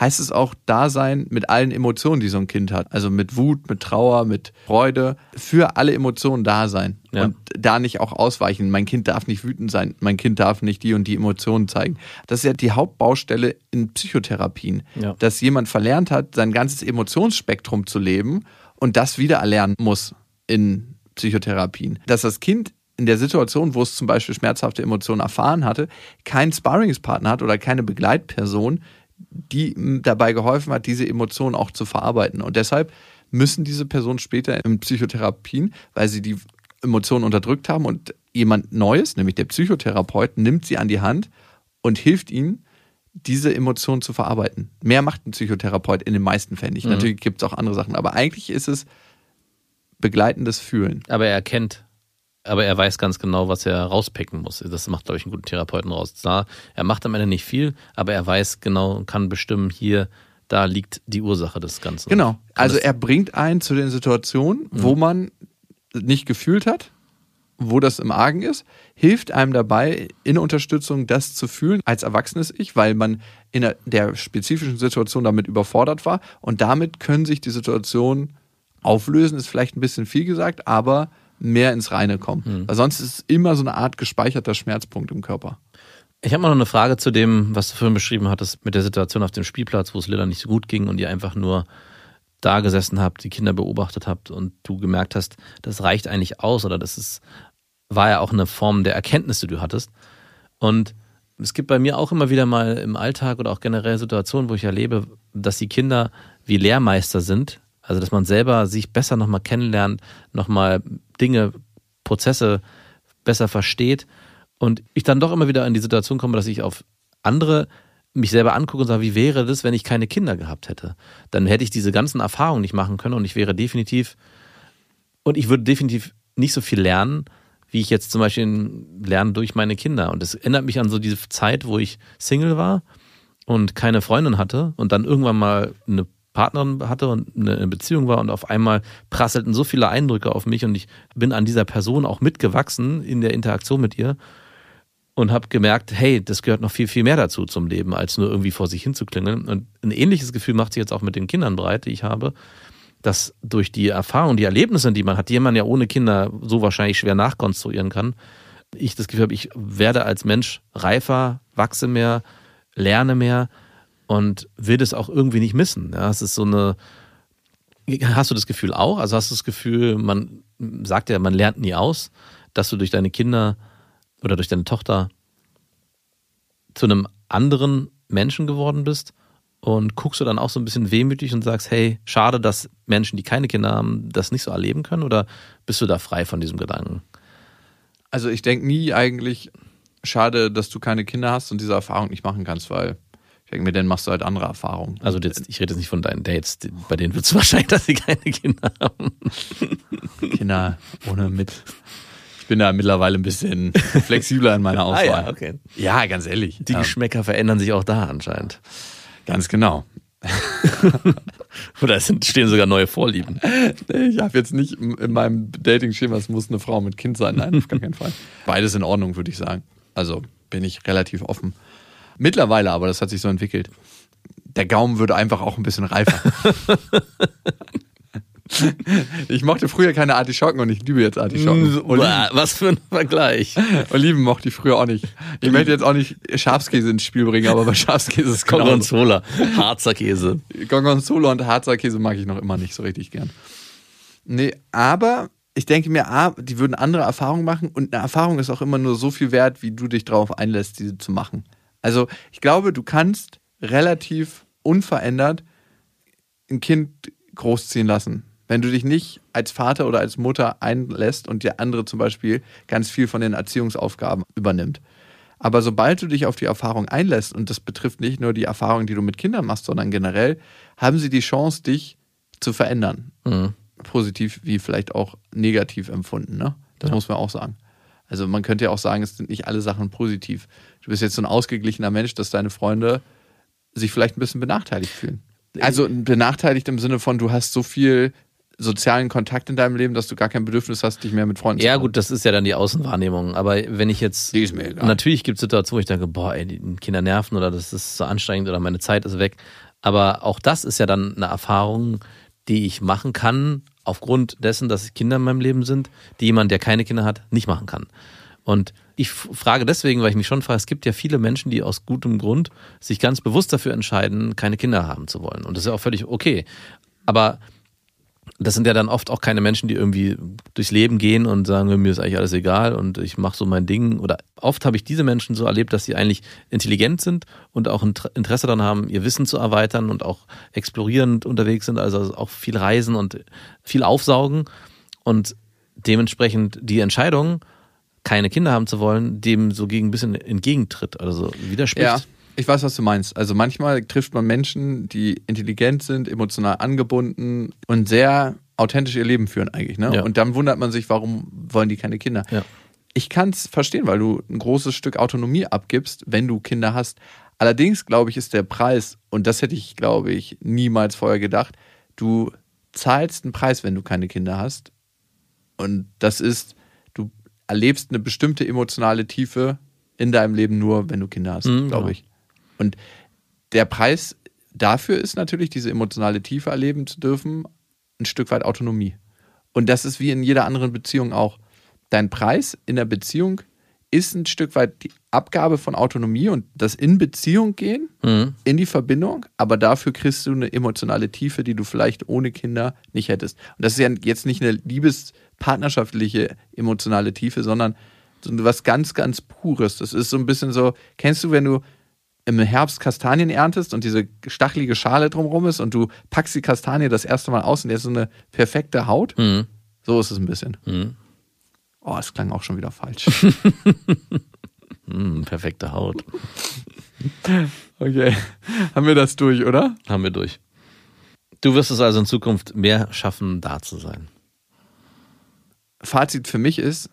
Heißt es auch da sein mit allen Emotionen, die so ein Kind hat. Also mit Wut, mit Trauer, mit Freude. Für alle Emotionen da sein. Ja. Und da nicht auch ausweichen. Mein Kind darf nicht wütend sein. Mein Kind darf nicht die und die Emotionen zeigen. Das ist ja die Hauptbaustelle in Psychotherapien. Ja. Dass jemand verlernt hat, sein ganzes Emotionsspektrum zu leben und das wieder erlernen muss in Psychotherapien. Dass das Kind in der Situation, wo es zum Beispiel schmerzhafte Emotionen erfahren hatte, keinen Sparringspartner hat oder keine Begleitperson, die dabei geholfen hat, diese Emotionen auch zu verarbeiten. Und deshalb müssen diese Personen später in Psychotherapien, weil sie die Emotionen unterdrückt haben und jemand Neues, nämlich der Psychotherapeut, nimmt sie an die Hand und hilft ihnen, diese Emotionen zu verarbeiten. Mehr macht ein Psychotherapeut in den meisten Fällen nicht. Natürlich gibt es auch andere Sachen, aber eigentlich ist es begleitendes Fühlen. Aber er kennt, aber er weiß ganz genau, was er rauspicken muss. Das macht, glaube ich, einen guten Therapeuten raus. Da, er macht am Ende nicht viel, aber er weiß genau und kann bestimmen, hier, da liegt die Ursache des Ganzen. Genau. Also er bringt einen zu den Situationen, wo man nicht gefühlt hat, wo das im Argen ist, hilft einem dabei, in Unterstützung das zu fühlen als erwachsenes Ich, weil man in der- der spezifischen Situation damit überfordert war und damit können sich die Situationen auflösen, ist vielleicht ein bisschen viel gesagt, aber mehr ins Reine kommen. Weil sonst ist es immer so eine Art gespeicherter Schmerzpunkt im Körper. Ich habe mal noch eine Frage zu dem, was du vorhin beschrieben hattest, mit der Situation auf dem Spielplatz, wo es Lilla nicht so gut ging und ihr einfach nur da gesessen habt, die Kinder beobachtet habt und du gemerkt hast, das reicht eigentlich aus oder das ist, war ja auch eine Form der Erkenntnis, die du hattest. Und es gibt bei mir auch immer wieder mal im Alltag oder auch generell Situationen, wo ich erlebe, dass die Kinder wie Lehrmeister sind. Also, dass man selber sich besser nochmal kennenlernt, nochmal Dinge, Prozesse besser versteht. Und ich dann doch immer wieder in die Situation komme, dass ich auf andere mich selber angucke und sage, wie wäre das, wenn ich keine Kinder gehabt hätte? Dann hätte ich diese ganzen Erfahrungen nicht machen können und ich wäre definitiv, und ich würde definitiv nicht so viel lernen, wie ich jetzt zum Beispiel lerne durch meine Kinder. Und das erinnert mich an so diese Zeit, wo ich Single war und keine Freundin hatte und dann irgendwann mal eine Partnerin hatte und eine Beziehung war und auf einmal prasselten so viele Eindrücke auf mich und ich bin an dieser Person auch mitgewachsen in der Interaktion mit ihr und habe gemerkt, hey, das gehört noch viel, viel mehr dazu zum Leben, als nur irgendwie vor sich hinzuklingeln. Und ein ähnliches Gefühl macht sich jetzt auch mit den Kindern breit, die ich habe, dass durch die Erfahrung, die Erlebnisse, die man hat, die man ja ohne Kinder so wahrscheinlich schwer nachkonstruieren kann, ich das Gefühl habe, ich werde als Mensch reifer, wachse mehr, lerne mehr und will das auch irgendwie nicht missen. Ja, es ist so eine. Hast du das Gefühl auch? Also hast du das Gefühl, man sagt ja, man lernt nie aus, dass du durch deine Kinder oder durch deine Tochter zu einem anderen Menschen geworden bist? Und guckst du dann auch so ein bisschen wehmütig und sagst, hey, schade, dass Menschen, die keine Kinder haben, das nicht so erleben können? Oder bist du da frei von diesem Gedanken? Also ich denke nie eigentlich, schade, dass du keine Kinder hast und diese Erfahrung nicht machen kannst, weil ich denke mir, dann machst du halt andere Erfahrungen. Also jetzt, ich rede jetzt nicht von deinen Dates, bei denen wird es (laughs) wahrscheinlich, dass sie keine Kinder haben. Kinder ohne mit. Ich bin da mittlerweile ein bisschen (laughs) flexibler in meiner Auswahl. Ah okay. Ja, ganz ehrlich. Die ja, Geschmäcker verändern sich auch da anscheinend. ganz genau. (laughs) Oder es stehen sogar neue Vorlieben. Ich habe jetzt nicht in meinem Dating-Schema, es muss eine Frau mit Kind sein. Nein, auf gar keinen Fall. Beides in Ordnung, würde ich sagen. Also bin ich relativ offen. Mittlerweile aber, das hat sich so entwickelt. Der Gaumen würde einfach auch ein bisschen reifer. (laughs) ich mochte früher keine Artischocken und ich liebe jetzt Artischocken. Oliven, Uah, Was für ein Vergleich. Oliven mochte ich früher auch nicht. Ich möchte jetzt auch nicht Schafskäse ins Spiel bringen, aber bei Schafskäse ist. Gorgonzola, Harzer Käse. Gorgonzola und Harzer Käse mag ich noch immer nicht so richtig gern. Nee, aber ich denke mir, A, die würden andere Erfahrungen machen und eine Erfahrung ist auch immer nur so viel wert, wie du dich darauf einlässt, diese zu machen. Also ich glaube, du kannst relativ unverändert ein Kind großziehen lassen. Wenn du dich nicht als Vater oder als Mutter einlässt und der andere zum Beispiel ganz viel von den Erziehungsaufgaben übernimmt. Aber sobald du dich auf die Erfahrung einlässt, und das betrifft nicht nur die Erfahrung, die du mit Kindern machst, sondern generell, haben sie die Chance, dich zu verändern. Mhm. Positiv wie vielleicht auch negativ empfunden. Ne? Das Ja. muss man auch sagen. Also man könnte ja auch sagen, es sind nicht alle Sachen positiv. Du bist jetzt so ein ausgeglichener Mensch, dass deine Freunde sich vielleicht ein bisschen benachteiligt fühlen. Also benachteiligt im Sinne von, du hast so viel sozialen Kontakt in deinem Leben, dass du gar kein Bedürfnis hast, dich mehr mit Freunden Ja, zu gut, das ist ja dann die Außenwahrnehmung. Aber wenn ich jetzt. Die ist mir egal. Natürlich gibt es Situationen, wo ich denke, boah, ey, die Kinder nerven oder das ist so anstrengend oder meine Zeit ist weg. Aber auch das ist ja dann eine Erfahrung, die ich machen kann, aufgrund dessen, dass Kinder in meinem Leben sind, die jemand, der keine Kinder hat, nicht machen kann. Und ich frage deswegen, weil ich mich schon frage, es gibt ja viele Menschen, die aus gutem Grund sich ganz bewusst dafür entscheiden, keine Kinder haben zu wollen. Und das ist ja auch völlig okay. Aber das sind ja dann oft auch keine Menschen, die irgendwie durchs Leben gehen und sagen, mir ist eigentlich alles egal und ich mache so mein Ding. Oder oft habe ich diese Menschen so erlebt, dass sie eigentlich intelligent sind und auch Inter- Interesse daran haben, ihr Wissen zu erweitern und auch explorierend unterwegs sind, also auch viel reisen und viel aufsaugen und dementsprechend die Entscheidung, keine Kinder haben zu wollen, dem so gegen ein bisschen entgegentritt, also widerspricht. Ja, ich weiß, was du meinst. Also manchmal trifft man Menschen, die intelligent sind, emotional angebunden und sehr authentisch ihr Leben führen eigentlich. Ne? Ja. Und dann wundert man sich, warum wollen die keine Kinder? Ja. Ich kann es verstehen, weil du ein großes Stück Autonomie abgibst, wenn du Kinder hast. Allerdings, glaube ich, ist der Preis, und das hätte ich, glaube ich, niemals vorher gedacht, du zahlst einen Preis, wenn du keine Kinder hast. Und das ist, du erlebst eine bestimmte emotionale Tiefe in deinem Leben nur, wenn du Kinder hast, Mhm, glaube genau. ich. Und der Preis dafür ist natürlich, diese emotionale Tiefe erleben zu dürfen, ein Stück weit Autonomie. Und das ist wie in jeder anderen Beziehung auch. Dein Preis in der Beziehung ist ein Stück weit die Abgabe von Autonomie und das in Beziehung gehen, Mhm. in die Verbindung, aber dafür kriegst du eine emotionale Tiefe, die du vielleicht ohne Kinder nicht hättest. Und das ist ja jetzt nicht eine liebespartnerschaftliche emotionale Tiefe, sondern so was ganz, ganz Pures. Das ist so ein bisschen so, kennst du, wenn du im Herbst Kastanien erntest und diese stachelige Schale drumherum ist und du packst die Kastanie das erste Mal aus und der ist so eine perfekte Haut? Mhm. So ist es ein bisschen. Mhm. Oh, es klang auch schon wieder falsch. (laughs) Mhm, perfekte Haut. (laughs) Okay, haben wir das durch, oder? Haben wir durch. Du wirst es also in Zukunft mehr schaffen, da zu sein. Fazit für mich ist,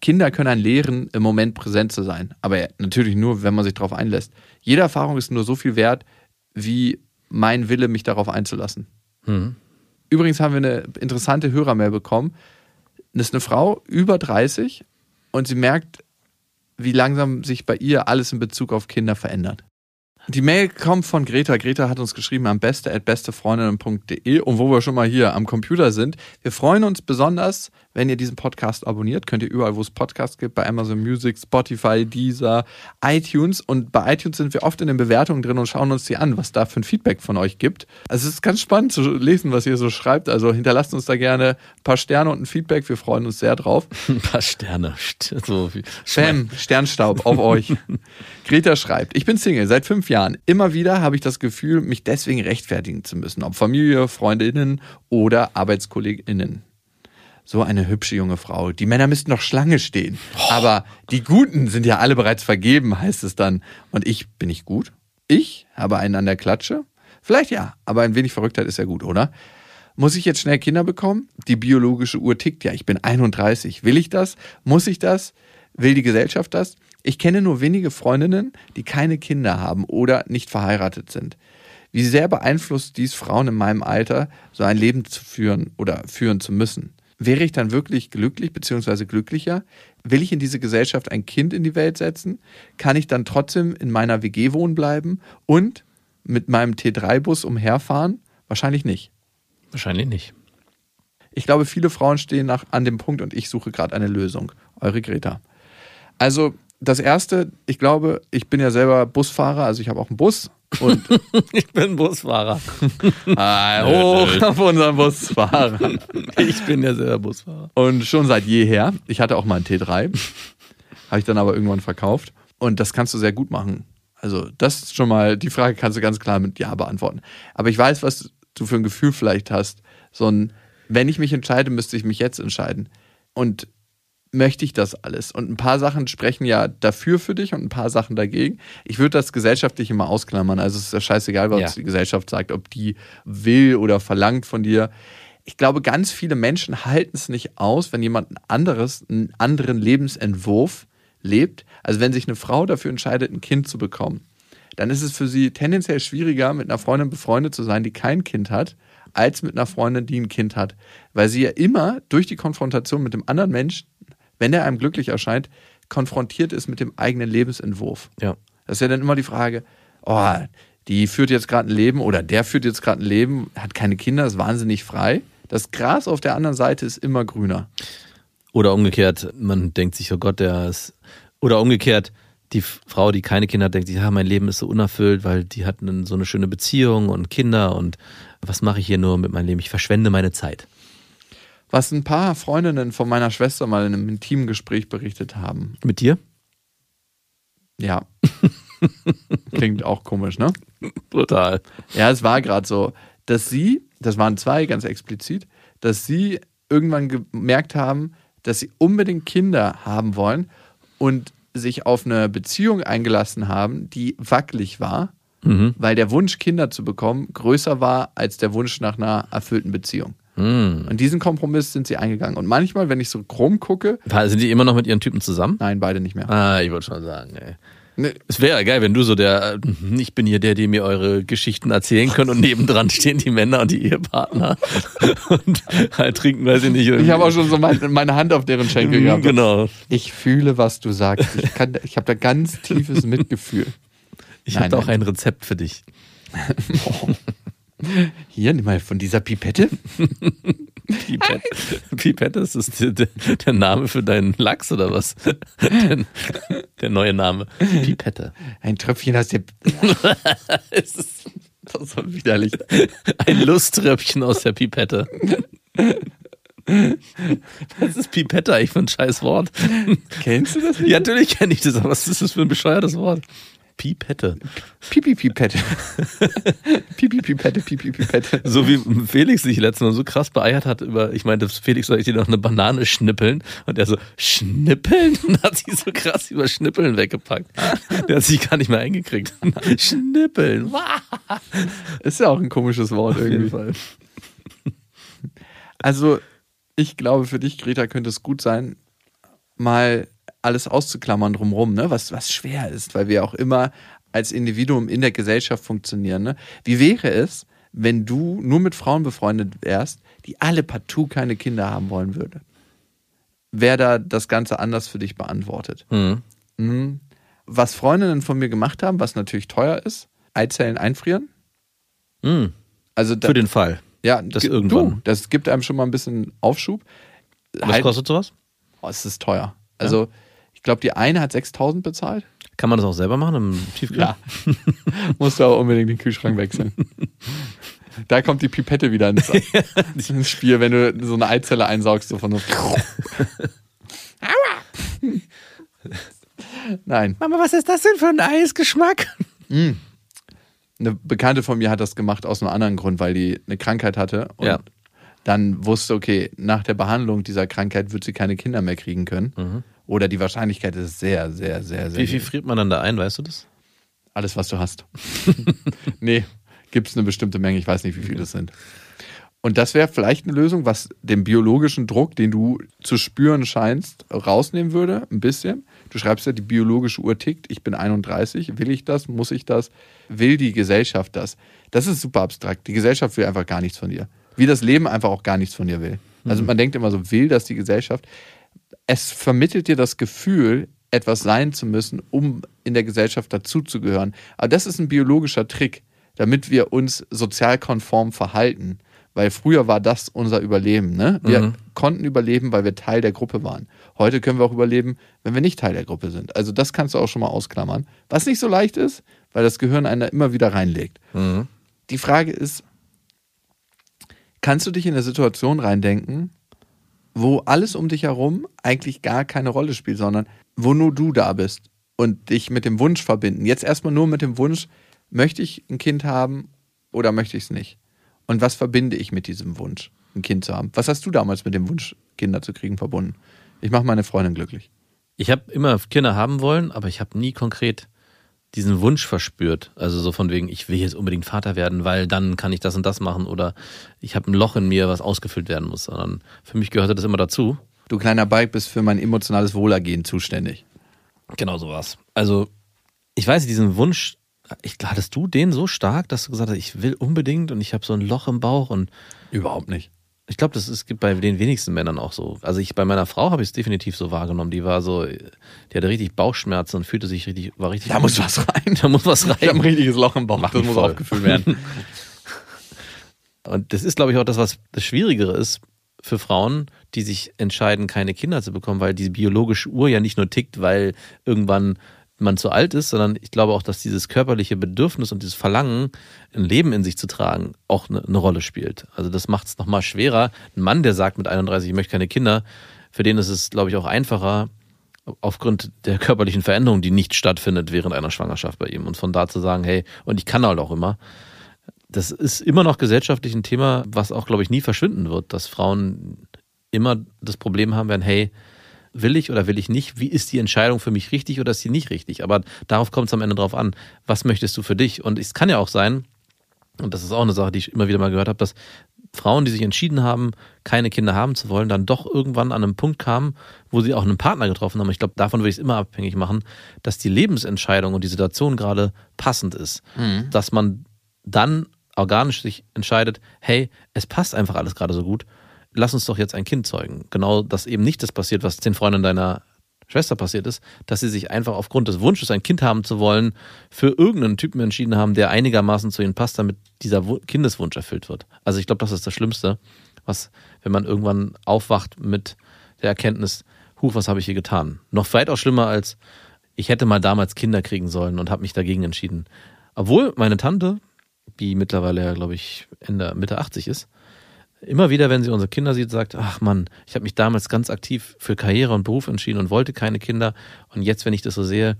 Kinder können einen lehren, im Moment präsent zu sein. Aber natürlich nur, wenn man sich darauf einlässt. Jede Erfahrung ist nur so viel wert, wie mein Wille, mich darauf einzulassen. Mhm. Übrigens haben wir eine interessante Hörermail bekommen. Das ist eine Frau über 30 und sie merkt, wie langsam sich bei ihr alles in Bezug auf Kinder verändert. Die Mail kommt von Greta. Greta hat uns geschrieben am beste.bestefreundinnen.de und wo wir schon mal hier am Computer sind. Wir freuen uns besonders, wenn ihr diesen Podcast abonniert. Könnt ihr überall, wo es Podcasts gibt, bei Amazon Music, Spotify, Deezer, iTunes. Und bei iTunes sind wir oft in den Bewertungen drin und schauen uns die an, was da für ein Feedback von euch gibt. Also es ist ganz spannend zu lesen, was ihr so schreibt. Also hinterlasst uns da gerne ein paar Sterne und ein Feedback. Wir freuen uns sehr drauf. (laughs) Ein paar Sterne. (laughs) So. Bam, Sternstaub auf euch. (laughs) Greta schreibt, ich bin Single seit fünf Jahren. Immer wieder habe ich das Gefühl, mich deswegen rechtfertigen zu müssen, ob Familie, Freundinnen oder Arbeitskolleginnen. So eine hübsche junge Frau. Die Männer müssten noch Schlange stehen. Aber die Guten sind ja alle bereits vergeben, heißt es dann. Und ich bin ich gut? Ich habe einen an der Klatsche? Vielleicht ja, aber ein wenig Verrücktheit ist ja gut, oder? Muss ich jetzt schnell Kinder bekommen? Die biologische Uhr tickt ja. Ich bin 31. Will ich das? Muss ich das? Will die Gesellschaft das? Ich kenne nur wenige Freundinnen, die keine Kinder haben oder nicht verheiratet sind. Wie sehr beeinflusst dies Frauen in meinem Alter, so ein Leben zu führen oder führen zu müssen? Wäre ich dann wirklich glücklich bzw. glücklicher? Will ich in diese Gesellschaft ein Kind in die Welt setzen? Kann ich dann trotzdem in meiner WG wohnen bleiben und mit meinem T3-Bus umherfahren? Wahrscheinlich nicht. Wahrscheinlich nicht. Ich glaube, viele Frauen stehen nach, an dem Punkt und ich suche gerade eine Lösung. Eure Greta. Also, das erste, ich glaube, ich bin ja selber Busfahrer, also ich habe auch einen Bus. Und (laughs) Ich bin Busfahrer. (laughs) ah, hoch auf unseren Busfahrer. (laughs) Ich bin ja selber Busfahrer. Und schon seit jeher. Ich hatte auch mal einen T3. Habe ich dann aber irgendwann verkauft. Und das kannst du sehr gut machen. Also, das ist schon mal, die Frage kannst du ganz klar mit Ja beantworten. Aber ich weiß, was du für ein Gefühl vielleicht hast. So ein, wenn ich mich entscheide, müsste ich mich jetzt entscheiden. Und möchte ich das alles? Und ein paar Sachen sprechen ja dafür für dich und ein paar Sachen dagegen. Ich würde das gesellschaftlich immer ausklammern. Also es ist ja scheißegal, was Ja. die Gesellschaft sagt, ob die will oder verlangt von dir. Ich glaube, ganz viele Menschen halten es nicht aus, wenn jemand ein anderes, einen anderen Lebensentwurf lebt. Also wenn sich eine Frau dafür entscheidet, ein Kind zu bekommen, dann ist es für sie tendenziell schwieriger, mit einer Freundin befreundet zu sein, die kein Kind hat, als mit einer Freundin, die ein Kind hat. Weil sie ja immer durch die Konfrontation mit dem anderen Menschen, wenn er einem glücklich erscheint, konfrontiert ist mit dem eigenen Lebensentwurf. Ja. Das ist ja dann immer die Frage, oh, die führt jetzt gerade ein Leben oder der führt jetzt gerade ein Leben, hat keine Kinder, ist wahnsinnig frei. Das Gras auf der anderen Seite ist immer grüner. Oder umgekehrt, man denkt sich, oh Gott, der ist. Oder umgekehrt, die Frau, die keine Kinder hat, denkt sich, ja, mein Leben ist so unerfüllt, weil die hat so eine schöne Beziehung und Kinder und was mache ich hier nur mit meinem Leben? Ich verschwende meine Zeit. Was ein paar Freundinnen von meiner Schwester mal in einem intimen Gespräch berichtet haben. Mit dir? Ja. (laughs) Klingt auch komisch, ne? Total. Ja, es war gerade so, dass sie, das waren zwei ganz explizit, dass sie irgendwann gemerkt haben, dass sie unbedingt Kinder haben wollen und sich auf eine Beziehung eingelassen haben, die wackelig war, Mhm. weil der Wunsch, Kinder zu bekommen, größer war als der Wunsch nach einer erfüllten Beziehung. Hm. Und diesen Kompromiss sind sie eingegangen. Und manchmal, wenn ich so krumm gucke, Sind die immer noch mit ihren Typen zusammen? nein, beide nicht mehr. Ah, ich wollte schon sagen, ey. Ne, Es wäre geil, wenn du so der, äh, ich bin hier der, der mir eure Geschichten erzählen könnt und nebendran stehen die Männer und die Ehepartner (laughs) und halt trinken, weiß ich nicht. ich habe auch schon so mein, meine Hand auf deren Schenkel Mhm, gehabt. Genau. Ich fühle, was du sagst. Ich, kann- ich habe da ganz tiefes Mitgefühl. Ich habe auch ein Rezept für dich. (laughs) Hier, nimm mal von dieser Pipette. (laughs) Pipette, Pipette ist das der, der, Name für deinen Lachs oder was? Der, der neue Name. Pipette. Ein Tröpfchen aus der. (laughs) Es ist das ist so widerlich. Ein Lusttröpfchen aus der Pipette. Was ist Pipette eigentlich für ein scheiß Wort? Kennst du das? Ja, natürlich kenne ich das, aber was ist das für ein bescheuertes Wort? Pipette. Pipi-Pipette. (laughs) Pipi-Pipette, Pipi-Pipette. So wie Felix sich letztens Mal so krass beeiert hat über, ich meinte, Felix soll ich dir noch eine Banane schnippeln? Und er so, schnippeln? (laughs) Und hat sich so krass über Schnippeln weggepackt. Der hat sich gar nicht mehr eingekriegt. (laughs) Schnippeln. Ist ja auch ein komisches Wort Auf jeden irgendwie. Fall. Also, ich glaube, für dich, Greta, könnte es gut sein, mal alles auszuklammern drumherum, ne? was, was schwer ist, weil wir auch immer als Individuum in der Gesellschaft funktionieren. Ne? Wie wäre es, wenn du nur mit Frauen befreundet wärst, die alle partout keine Kinder haben wollen würde? Wer da das Ganze anders für dich beantwortet? Mhm. Mhm. Was Freundinnen von mir gemacht haben, was natürlich teuer ist, Eizellen einfrieren. Mhm. Also da, Für den Fall. ja, das irgendwann. Du, das gibt einem schon mal ein bisschen Aufschub. Was Halt- kostet sowas? Oh, es ist teuer. Also, ich glaube, die eine hat 6000 bezahlt. Kann man das auch selber machen im Tiefkühl? (laughs) Musst du aber unbedingt den Kühlschrank wechseln. da kommt die Pipette wieder ins, (laughs) ins Spiel, wenn du so eine Eizelle einsaugst, so von so. (laughs) Nein. Mama, was ist das denn für ein Eisgeschmack? Eine Bekannte von mir hat das gemacht aus einem anderen Grund, weil die eine Krankheit hatte und Ja. dann wusste, okay, nach der Behandlung dieser Krankheit wird sie keine Kinder mehr kriegen können. Oder die Wahrscheinlichkeit ist sehr, sehr, sehr, sehr Wie viel friert man dann da ein, weißt du das? Alles, was du hast. (laughs) nee, gibt es eine bestimmte Menge, ich weiß nicht, wie viele es sind. Und das wäre vielleicht eine Lösung, was den biologischen Druck, den du zu spüren scheinst, rausnehmen würde, ein bisschen. Du schreibst ja, die biologische Uhr tickt, ich bin 31, will ich das, muss ich das, will die Gesellschaft das? Das ist super abstrakt. Die Gesellschaft will einfach gar nichts von dir. Wie das Leben einfach auch gar nichts von dir will. Also man denkt immer so, will das die Gesellschaft? Es vermittelt dir das Gefühl, etwas sein zu müssen, um in der Gesellschaft dazuzugehören. Aber das ist ein biologischer Trick, damit wir uns sozial konform verhalten. Weil früher war das unser Überleben. Ne? Wir konnten überleben, weil wir Teil der Gruppe waren. Heute können wir auch überleben, wenn wir nicht Teil der Gruppe sind. Also das kannst du auch schon mal ausklammern. Was nicht so leicht ist, weil das Gehirn einen da immer wieder reinlegt. Die Frage ist, kannst du dich in eine Situation reindenken, wo alles um dich herum eigentlich gar keine Rolle spielt, sondern wo nur du da bist und dich mit dem Wunsch verbinden. Jetzt erstmal nur mit dem Wunsch, möchte ich ein Kind haben oder möchte ich es nicht? Und was verbinde ich mit diesem Wunsch, ein Kind zu haben? Was hast du damals mit dem Wunsch, Kinder zu kriegen, verbunden? Ich mache meine Freundin glücklich. Ich habe immer Kinder haben wollen, aber ich habe nie konkret diesen Wunsch verspürt. Also so von wegen, ich will jetzt unbedingt Vater werden, weil dann kann ich das und das machen oder ich habe ein Loch in mir, was ausgefüllt werden muss. Sondern für mich gehörte das immer dazu. Du kleiner Bike bist für mein emotionales Wohlergehen zuständig. Genau so war's. Also ich weiß, diesen Wunsch, ich, hattest du den so stark, dass du gesagt hast, ich will unbedingt und ich habe so ein Loch im Bauch und Überhaupt nicht. Ich glaube, das ist gibt bei den wenigsten Männern auch so. Also ich bei meiner Frau habe ich es definitiv so wahrgenommen. Die war so, die hatte richtig Bauchschmerzen und fühlte sich richtig, war richtig. Da muss was rein. (laughs) Da muss was rein. Ich habe ein richtiges Loch im Bauch. Mach das muss voll. aufgefüllt werden. (laughs) Und das ist, glaube ich, auch das, was das Schwierigere ist für Frauen, die sich entscheiden, keine Kinder zu bekommen, weil die biologische Uhr ja nicht nur tickt, weil irgendwann man zu alt ist, sondern ich glaube auch, dass dieses körperliche Bedürfnis und dieses Verlangen, ein Leben in sich zu tragen, auch eine, eine Rolle spielt. Also das macht es nochmal schwerer. Ein Mann, der sagt mit 31, ich möchte keine Kinder, für den ist es, glaube ich, auch einfacher, aufgrund der körperlichen Veränderung, die nicht stattfindet während einer Schwangerschaft bei ihm. Und von da zu sagen, hey, und ich kann halt auch immer, das ist immer noch gesellschaftlich ein Thema, was auch, glaube ich, nie verschwinden wird, dass Frauen immer das Problem haben werden, hey, will ich oder will ich nicht? Wie ist die Entscheidung für mich richtig oder ist sie nicht richtig? Aber darauf kommt es am Ende drauf an. Was möchtest du für dich? Und es kann ja auch sein, und das ist auch eine Sache, die ich immer wieder mal gehört habe, dass Frauen, die sich entschieden haben, keine Kinder haben zu wollen, dann doch irgendwann an einem Punkt kamen, wo sie auch einen Partner getroffen haben. Ich glaube, davon würde ich es immer abhängig machen, dass die Lebensentscheidung und die Situation gerade passend ist. Dass man dann organisch sich entscheidet, hey, es passt einfach alles gerade so gut, lass uns doch jetzt ein Kind zeugen. Genau, dass eben nicht das passiert, was den Freundinnen deiner Schwester passiert ist, dass sie sich einfach aufgrund des Wunsches, ein Kind haben zu wollen, für irgendeinen Typen entschieden haben, der einigermaßen zu ihnen passt, damit dieser Wu- Kindeswunsch erfüllt wird. Also ich glaube, das ist das Schlimmste, was, wenn man irgendwann aufwacht mit der Erkenntnis, huch, was habe ich hier getan? Noch weitaus schlimmer als, ich hätte mal damals Kinder kriegen sollen und habe mich dagegen entschieden. Obwohl meine Tante, die mittlerweile ja, glaube ich, Ende, Mitte 80 ist, immer wieder, wenn sie unsere Kinder sieht, sagt, ach Mann, ich habe mich damals ganz aktiv für Karriere und Beruf entschieden und wollte keine Kinder. Und jetzt, wenn ich das so sehe,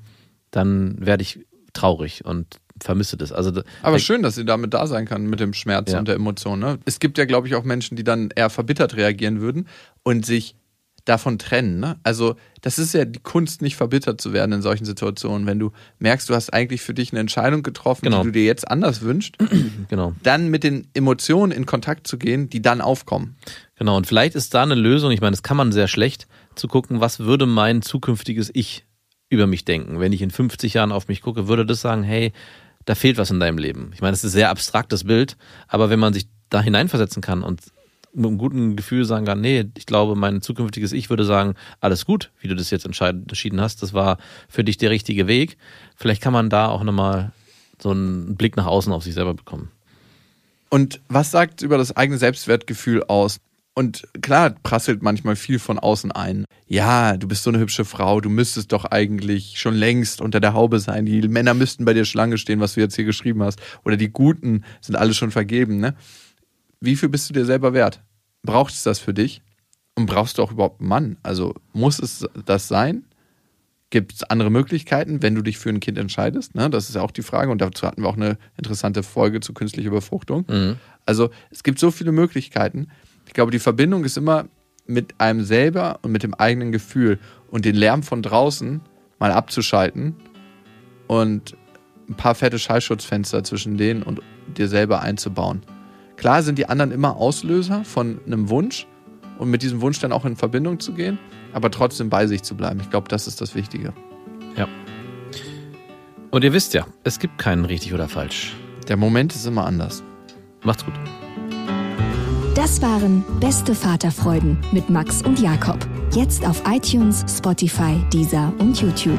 dann werde ich traurig und vermisse das. Also Aber schön, dass sie damit da sein kann mit dem Schmerz Ja. und der Emotion. Ne? Es gibt ja, glaube ich, auch Menschen, die dann eher verbittert reagieren würden und sich davon trennen. Ne? Also das ist ja die Kunst, nicht verbittert zu werden in solchen Situationen. Wenn du merkst, du hast eigentlich für dich eine Entscheidung getroffen, Genau. die du dir jetzt anders wünschst, (clears throat) genau. dann mit den Emotionen in Kontakt zu gehen, die dann aufkommen. Genau, und vielleicht ist da eine Lösung, ich meine, das kann man sehr schlecht, zu gucken, was würde mein zukünftiges Ich über mich denken. Wenn ich in 50 Jahren auf mich gucke, würde das sagen, hey, da fehlt was in deinem Leben. Ich meine, das ist ein sehr abstraktes Bild, aber wenn man sich da hineinversetzen kann und mit einem guten Gefühl sagen kann, nee, ich glaube, mein zukünftiges Ich würde sagen, alles gut, wie du das jetzt entschieden hast, das war für dich der richtige Weg. Vielleicht kann man da auch nochmal so einen Blick nach außen auf sich selber bekommen. Und was sagt über das eigene Selbstwertgefühl aus? Und klar, prasselt manchmal viel von außen ein. Ja, du bist so eine hübsche Frau, du müsstest doch eigentlich schon längst unter der Haube sein. Die Männer müssten bei dir Schlange stehen, was du jetzt hier geschrieben hast. Oder die Guten sind alle schon vergeben, ne? Wie viel bist du dir selber wert? Braucht es das für dich? Und brauchst du auch überhaupt einen Mann? Also muss es das sein? Gibt es andere Möglichkeiten, wenn du dich für ein Kind entscheidest? Ne? Das ist ja auch die Frage. Und dazu hatten wir auch eine interessante Folge zu künstlicher Befruchtung. Also es gibt so viele Möglichkeiten. Ich glaube, die Verbindung ist immer mit einem selber und mit dem eigenen Gefühl und den Lärm von draußen mal abzuschalten und ein paar fette Schallschutzfenster zwischen denen und dir selber einzubauen. Klar sind die anderen immer Auslöser von einem Wunsch und mit diesem Wunsch dann auch in Verbindung zu gehen, aber trotzdem bei sich zu bleiben. Ich glaube, das ist das Wichtige. Ja. Und ihr wisst ja, es gibt keinen richtig oder falsch. Der Moment ist immer anders. Macht's gut. Das waren Beste Vaterfreuden mit Max und Jakob. Jetzt auf iTunes, Spotify, Deezer und YouTube.